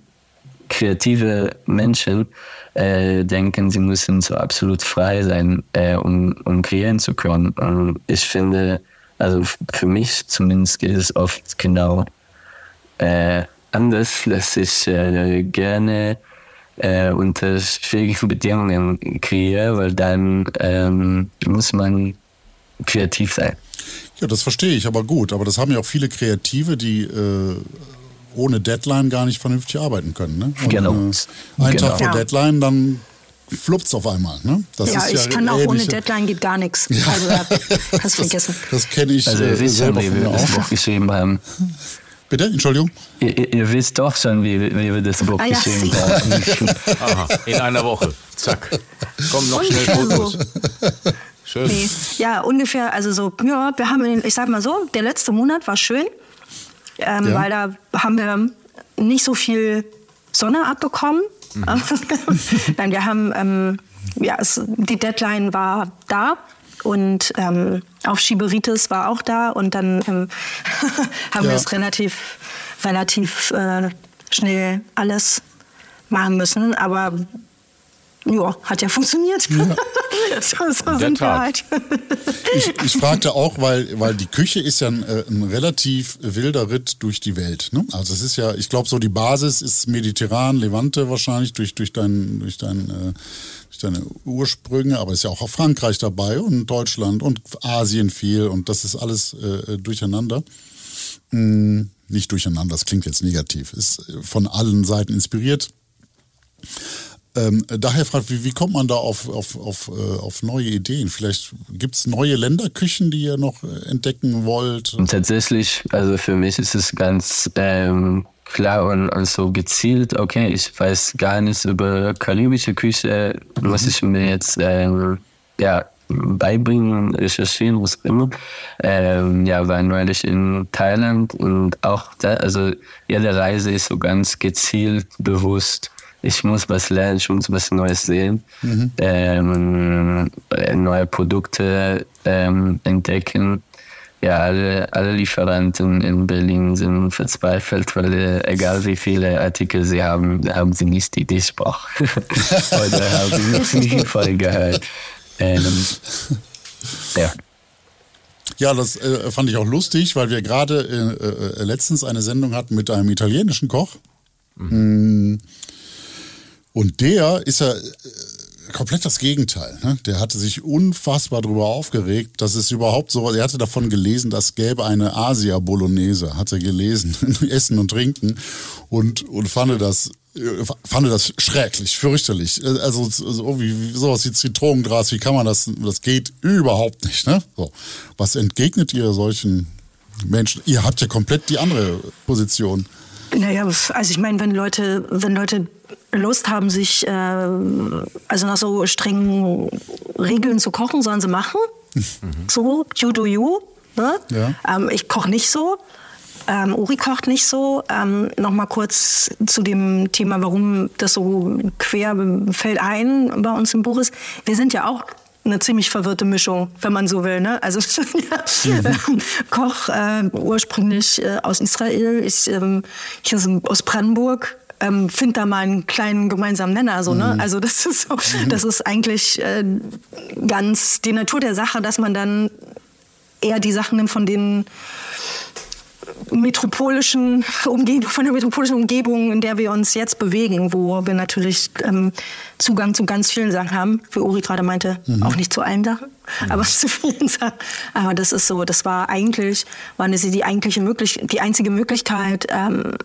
kreative Menschen äh, denken, sie müssen so absolut frei sein, äh, um, um kreieren zu können. Und ich finde, also für mich zumindest geht es oft genau äh, anders, dass ich äh, gerne äh, unter schwierigen Bedingungen kreiere, weil dann ähm, muss man kreativ sein. Ja, das verstehe ich, aber gut. Aber das haben ja auch viele Kreative, die äh, ohne Deadline gar nicht vernünftig arbeiten können. Ne? Und, genau. Äh, ein genau. Tag vor Ja. Deadline, dann fluppt auf einmal. Ne? Das ja, ist ich kann auch ohne Deadline geht gar nichts. Also da hast vergessen. Das kenne ich Also äh, ihr wisst schon, selber wie von wir mir das auch. Buch geschrieben haben. Bitte, Entschuldigung. Ihr, ihr- wisst doch schon, wie, wie wir das Buch Ah, ja, geschrieben haben. Aha, in einer Woche. Zack. Kommen noch schnell Fotos. so. Schön. Nee. Ja, ungefähr, also so, ja, wir haben, ich sag mal so, der letzte Monat war schön, ähm, Ja. weil da haben wir nicht so viel Sonne abbekommen. Nein, wir haben, ähm, ja, es, die Deadline war da und ähm, auch Schieberitis war auch da und dann ähm, haben Ja. wir es relativ, relativ äh, schnell alles machen müssen, aber ja, hat ja funktioniert. so so sind wir halt. Ich, ich fragte auch, weil, weil die Küche ist ja ein, äh, ein relativ wilder Ritt durch die Welt. Ne? Also es ist ja, ich glaube, so die Basis ist mediterran, Levante wahrscheinlich durch, durch, dein, durch, dein, äh, durch deine Ursprünge, aber es ist ja auch Frankreich dabei und Deutschland und Asien viel und das ist alles äh, durcheinander. Hm, nicht durcheinander, das klingt jetzt negativ, ist von allen Seiten inspiriert. Ähm, daher fragt, wie, wie kommt man da auf, auf, auf, äh, auf neue Ideen? Vielleicht gibt es neue Länderküchen, die ihr noch äh, entdecken wollt? Und tatsächlich, also für mich ist es ganz ähm, klar und, und so gezielt, okay, ich weiß gar nichts über karibische Küche, muss ich mir jetzt ähm, ja, beibringen, recherchieren, was auch immer. Ähm, ja, war neulich in Thailand und auch da, also jede Reise ist so ganz gezielt, bewusst. Ich muss was lernen, ich muss was Neues sehen, ähm, äh, neue Produkte ähm, entdecken. Ja, alle, alle Lieferanten in Berlin sind verzweifelt, weil äh, egal wie viele Artikel sie haben, haben sie nicht die, die ich brauche. Oder haben sie noch nie voll gehört. Ähm, ja. Ja, das äh, fand ich auch lustig, weil wir gerade äh, äh, letztens eine Sendung hatten mit einem italienischen Koch. Mm. Und der ist ja äh, komplett das Gegenteil. Ne? Der hatte sich unfassbar darüber aufgeregt, dass es überhaupt so, er hatte davon gelesen, dass gäbe eine Asia-Bolognese, hat er gelesen, Essen und Trinken und, und fand das äh, fand das schrecklich, fürchterlich. Äh, Also so wie, wie sowas wie Zitronengras, wie kann man das, das geht überhaupt nicht. Ne? So. Was entgegnet ihr solchen Menschen? Ihr habt ja komplett die andere Position. Naja, also ich meine, wenn Leute, wenn Leute Lust haben, sich äh, also nach so strengen Regeln zu kochen, sollen sie machen. So, you do you. Ne? Ja. Ähm, ich koche nicht so. Ähm, Uri kocht nicht so. Ähm, Nochmal kurz zu dem Thema, warum das so quer fällt ein bei uns im Buch ist. Wir sind ja auch eine ziemlich verwirrte Mischung, wenn man so will. Ne? Also Koch äh, ursprünglich äh, aus Israel, ich, ähm, ich aus- aus Brandenburg. Ähm, find da mal einen kleinen gemeinsamen Nenner, so, ne? Also das ist so, das ist eigentlich äh, ganz die Natur der Sache, dass man dann eher die Sachen nimmt, von denen metropolischen Umgebung, von der metropolischen Umgebung, in der wir uns jetzt bewegen, wo wir natürlich ähm, Zugang zu ganz vielen Sachen haben, wie Uri gerade meinte, auch nicht zu allen Sachen, aber zu vielen Sachen. Aber das ist so, das war eigentlich, war das die eigentliche möglich, die einzige Möglichkeit, ähm,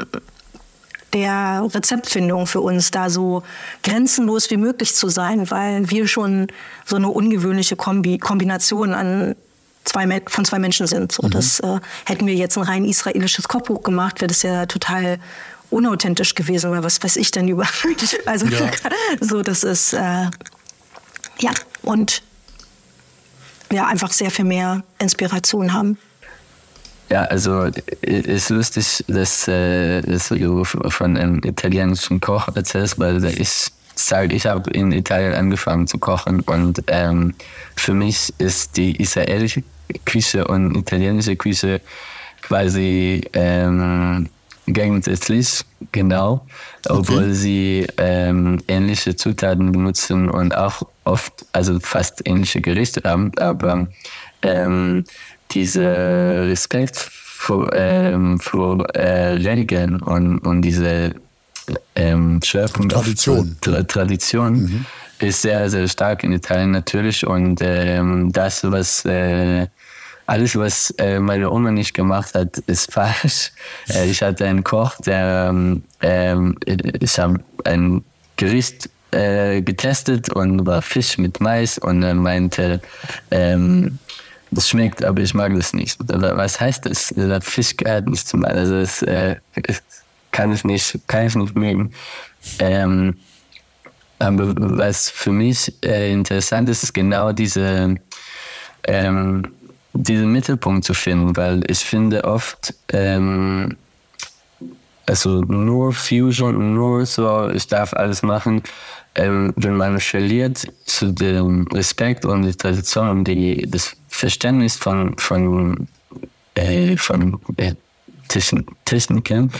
der Rezeptfindung für uns da so grenzenlos wie möglich zu sein, weil wir schon so eine ungewöhnliche Kombi Kombination an zwei, von zwei Menschen sind. So, das, äh, hätten wir jetzt ein rein israelisches Kochbuch gemacht, wäre das ja total unauthentisch gewesen, weil was weiß ich denn über. Also Ja. so, das ist äh, ja und ja einfach sehr viel mehr Inspiration haben. Ja, also es ist lustig, dass, äh, dass du von einem italienischen Koch erzählst, weil ich sage, ich habe in Italien angefangen zu kochen und ähm, für mich ist die israelische Küche und italienische Küche quasi ähm, gegensätzlich, genau, obwohl okay. sie ähm, ähnliche Zutaten benutzen und auch oft, also fast ähnliche Gerichte haben, aber ähm, diese Respekt vor, ähm, vor äh, Regeln und, und diese ähm, Schwerpunkt Tradition, Tra Tradition mhm. ist sehr, sehr stark in Italien natürlich und ähm, das, was äh, alles, was äh, meine Oma nicht gemacht hat, ist falsch. Äh, ich hatte einen Koch, der ähm, ähm ich habe ein Gericht äh, getestet und war Fisch mit Mais und er meinte, ähm, das schmeckt, aber ich mag das nicht. Was heißt das? Das Fisch gehört nicht zum Also das äh, kann ich nicht, kann ich nicht mögen. Ähm, aber was für mich äh, interessant ist, ist genau diese ähm, diesen Mittelpunkt zu finden, weil ich finde oft ähm, also nur Fusion, nur so, ich darf alles machen, ähm, wenn man verliert zu dem Respekt und die Tradition und die, das Verständnis von, von, äh, von äh, Techniken,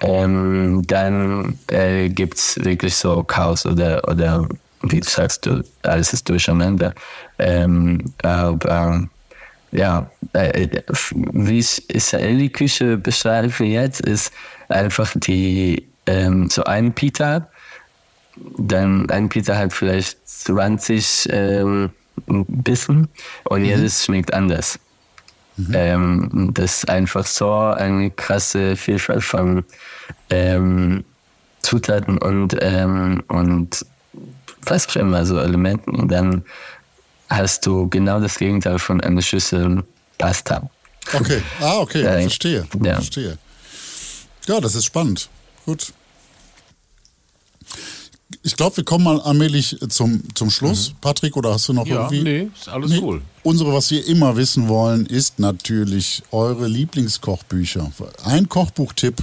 ähm, dann äh, gibt es wirklich so Chaos oder, oder wie du sagst, alles ist durcheinander. Ähm, aber ja, äh, wie ich Israeli-Küche beschreibe jetzt, ist einfach die, ähm, so ein Pita, dann ein Pizza hat vielleicht 20 ähm, Bissen und mhm. jedes schmeckt anders. Mhm. Ähm, das ist einfach so eine krasse Vielfalt von ähm, Zutaten und, ähm, und was auch immer, so Elementen. Und dann hast du genau das Gegenteil von einer Schüssel Pasta. Okay, ah, okay, äh, verstehe. Ja. verstehe. Ja, das ist spannend. Gut ich glaube, wir kommen mal allmählich zum, zum Schluss. Mhm. Patrick, oder hast du noch ja, irgendwie? Nee, ist alles nee. cool. Unsere, was wir immer wissen wollen, ist natürlich eure Lieblingskochbücher. Ein Kochbuchtipp.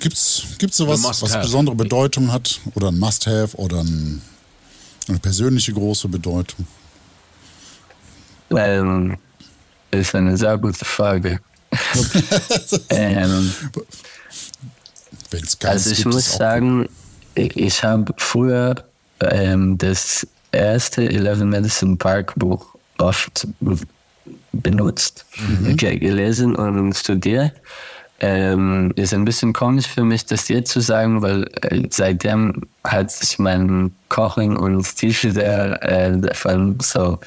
Gibt es sowas, was besondere Bedeutung hat? Oder ein Must-Have oder ein, eine persönliche große Bedeutung? Ähm, ist eine sehr gute Frage. ähm, also ich muss sagen, ich habe früher ähm, das erste Eleven Medicine Park Buch oft benutzt, mhm. gelesen und studiert. Ähm, ist ein bisschen komisch für mich, das jetzt zu sagen, weil äh, seitdem hat sich mein Kochen und Stil sehr äh, davon so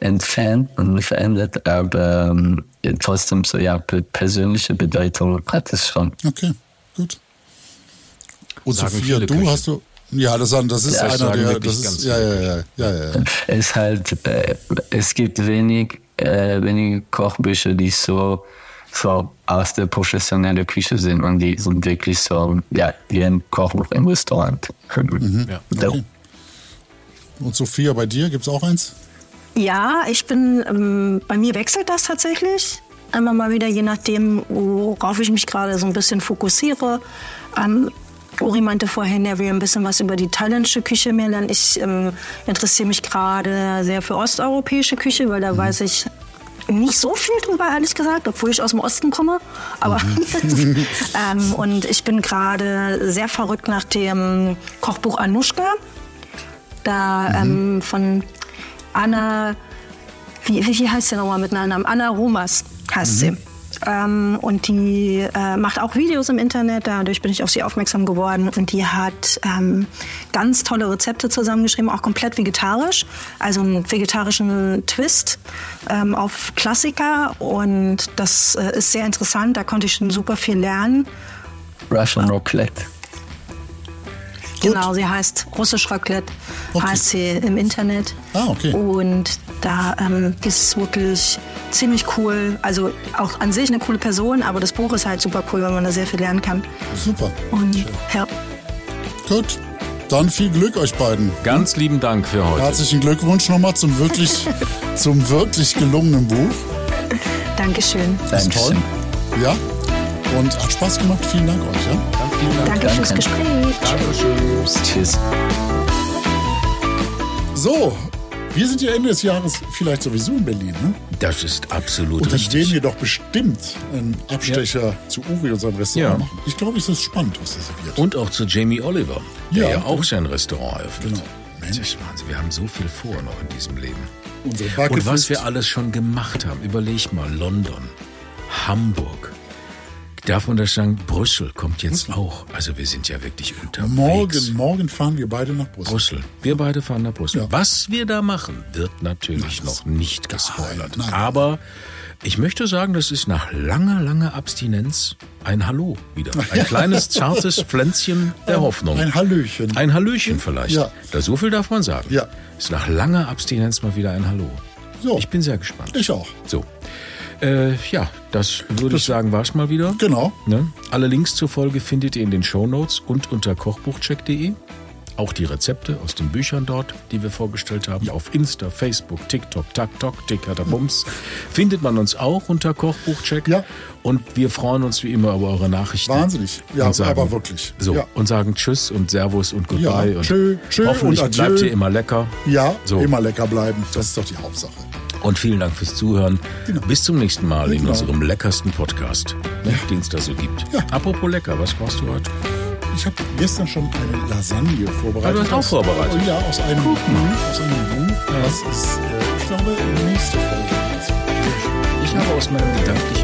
entfernt und verändert, aber ähm, trotzdem so ja persönliche Bedeutung hat es schon. Okay, gut. Und Sophia, du Köche. hast du. Ja, das, das ist ja, einer der. Das ist, ja, ja, ja, ja, ja, Es halt, äh, es gibt wenig, äh, wenige Kochbücher, die so, so aus der professionellen Küche sind und die sind wirklich so, ja, wie ein Kochbuch im Restaurant. Mhm. Ja. Okay. Und Sophia, bei dir gibt es auch eins? Ja, ich bin, ähm, bei mir wechselt das tatsächlich. Immer mal wieder, je nachdem, worauf ich mich gerade so ein bisschen fokussiere. Ähm, Uri meinte vorhin, er will ein bisschen was über die thailändische Küche mehr lernen. Ich ähm, interessiere mich gerade sehr für osteuropäische Küche, weil da mhm. weiß ich nicht so viel drüber, ehrlich gesagt, obwohl ich aus dem Osten komme. Aber mhm. ähm, und ich bin gerade sehr verrückt nach dem Kochbuch Anushka. Da mhm. ähm, von Anna, wie, wie heißt sie nochmal mit Namen? Anna Romas heißt sie. Mhm. Ähm, und die äh, macht auch Videos im Internet, dadurch bin ich auf sie aufmerksam geworden. Und die hat ähm, ganz tolle Rezepte zusammengeschrieben, auch komplett vegetarisch, also einen vegetarischen Twist ähm, auf Klassiker. Und das äh, ist sehr interessant, da konnte ich schon super viel lernen. Russian Genau, sie heißt Russisch Raclette, okay. heißt sie im Internet. Ah, okay. Und da ähm, ist wirklich ziemlich cool. Also auch an sich eine coole Person, aber das Buch ist halt super cool, weil man da sehr viel lernen kann. Super. Und ja. Gut. Dann viel Glück euch beiden. Ganz lieben Dank für heute. Herzlichen Glückwunsch nochmal zum wirklich, zum wirklich gelungenen Buch. Dankeschön. Ist toll. Ja. Und hat Spaß gemacht. Vielen Dank euch. Ja? Dank. Danke fürs Gespräch. Dankeschön. Tschüss. So, wir sind ja Ende des Jahres vielleicht sowieso in Berlin. Ne? Das ist absolut Und dann richtig. werden wir doch bestimmt einen Abstecher zu Uri und seinem Restaurant Ja. machen. Ich glaube, es ist spannend, was das wird. Und auch zu Jamie Oliver, der Ja, ja, auch sein Restaurant eröffnet. Genau. Das ist Wahnsinn. Wir haben so viel vor noch in diesem Leben. Und was wir alles schon gemacht haben. Überleg mal, London, Hamburg. Darf man das sagen? Brüssel kommt jetzt auch. Also wir sind ja wirklich unterwegs. morgen, morgen fahren wir beide nach Brüssel. Brüssel. Wir beide fahren nach Brüssel. Ja. Was wir da machen, wird natürlich noch nicht gespoilert. nein. Aber ich möchte sagen, das ist nach langer, langer Abstinenz ein Hallo wieder. Ein kleines, zartes Pflänzchen der Hoffnung. Ein Hallöchen. Ein Hallöchen vielleicht. Ja. Da, so viel darf man sagen. Ja. Ist nach langer Abstinenz mal wieder ein Hallo. So. Ich bin sehr gespannt. Ich auch. So. Äh, ja, das würde ich sagen, war es mal wieder. Genau. Ne? Alle Links zur Folge findet ihr in den Shownotes und unter kochbuchcheck.de. Auch die Rezepte aus den Büchern dort, die wir vorgestellt haben, auf Insta, Facebook, TikTok, TakTok, Tickataboms, findet man uns auch unter Kochbuchcheck. Ja. Und wir freuen uns wie immer über eure Nachrichten. Wahnsinnig. Ja, Und sagen, aber wirklich. So, Ja. und sagen Tschüss und Servus und Goodbye. Ja, und tschö, tschö hoffentlich und bleibt ihr immer lecker. Ja, So. immer lecker bleiben. Das ist doch die Hauptsache. Und vielen Dank fürs Zuhören. Bis zum nächsten Mal in Genau. unserem leckersten Podcast, ne, den es da so gibt. Ja. Apropos lecker, was brauchst du heute? Ich habe gestern schon eine Lasagne vorbereitet. Ah, du hast auch Aus- vorbereitet. Ja, aus einem Buch. Aus einem Buch. Das ist, äh, ich glaube, nächste Folge. Ich habe aus meinem Gedanken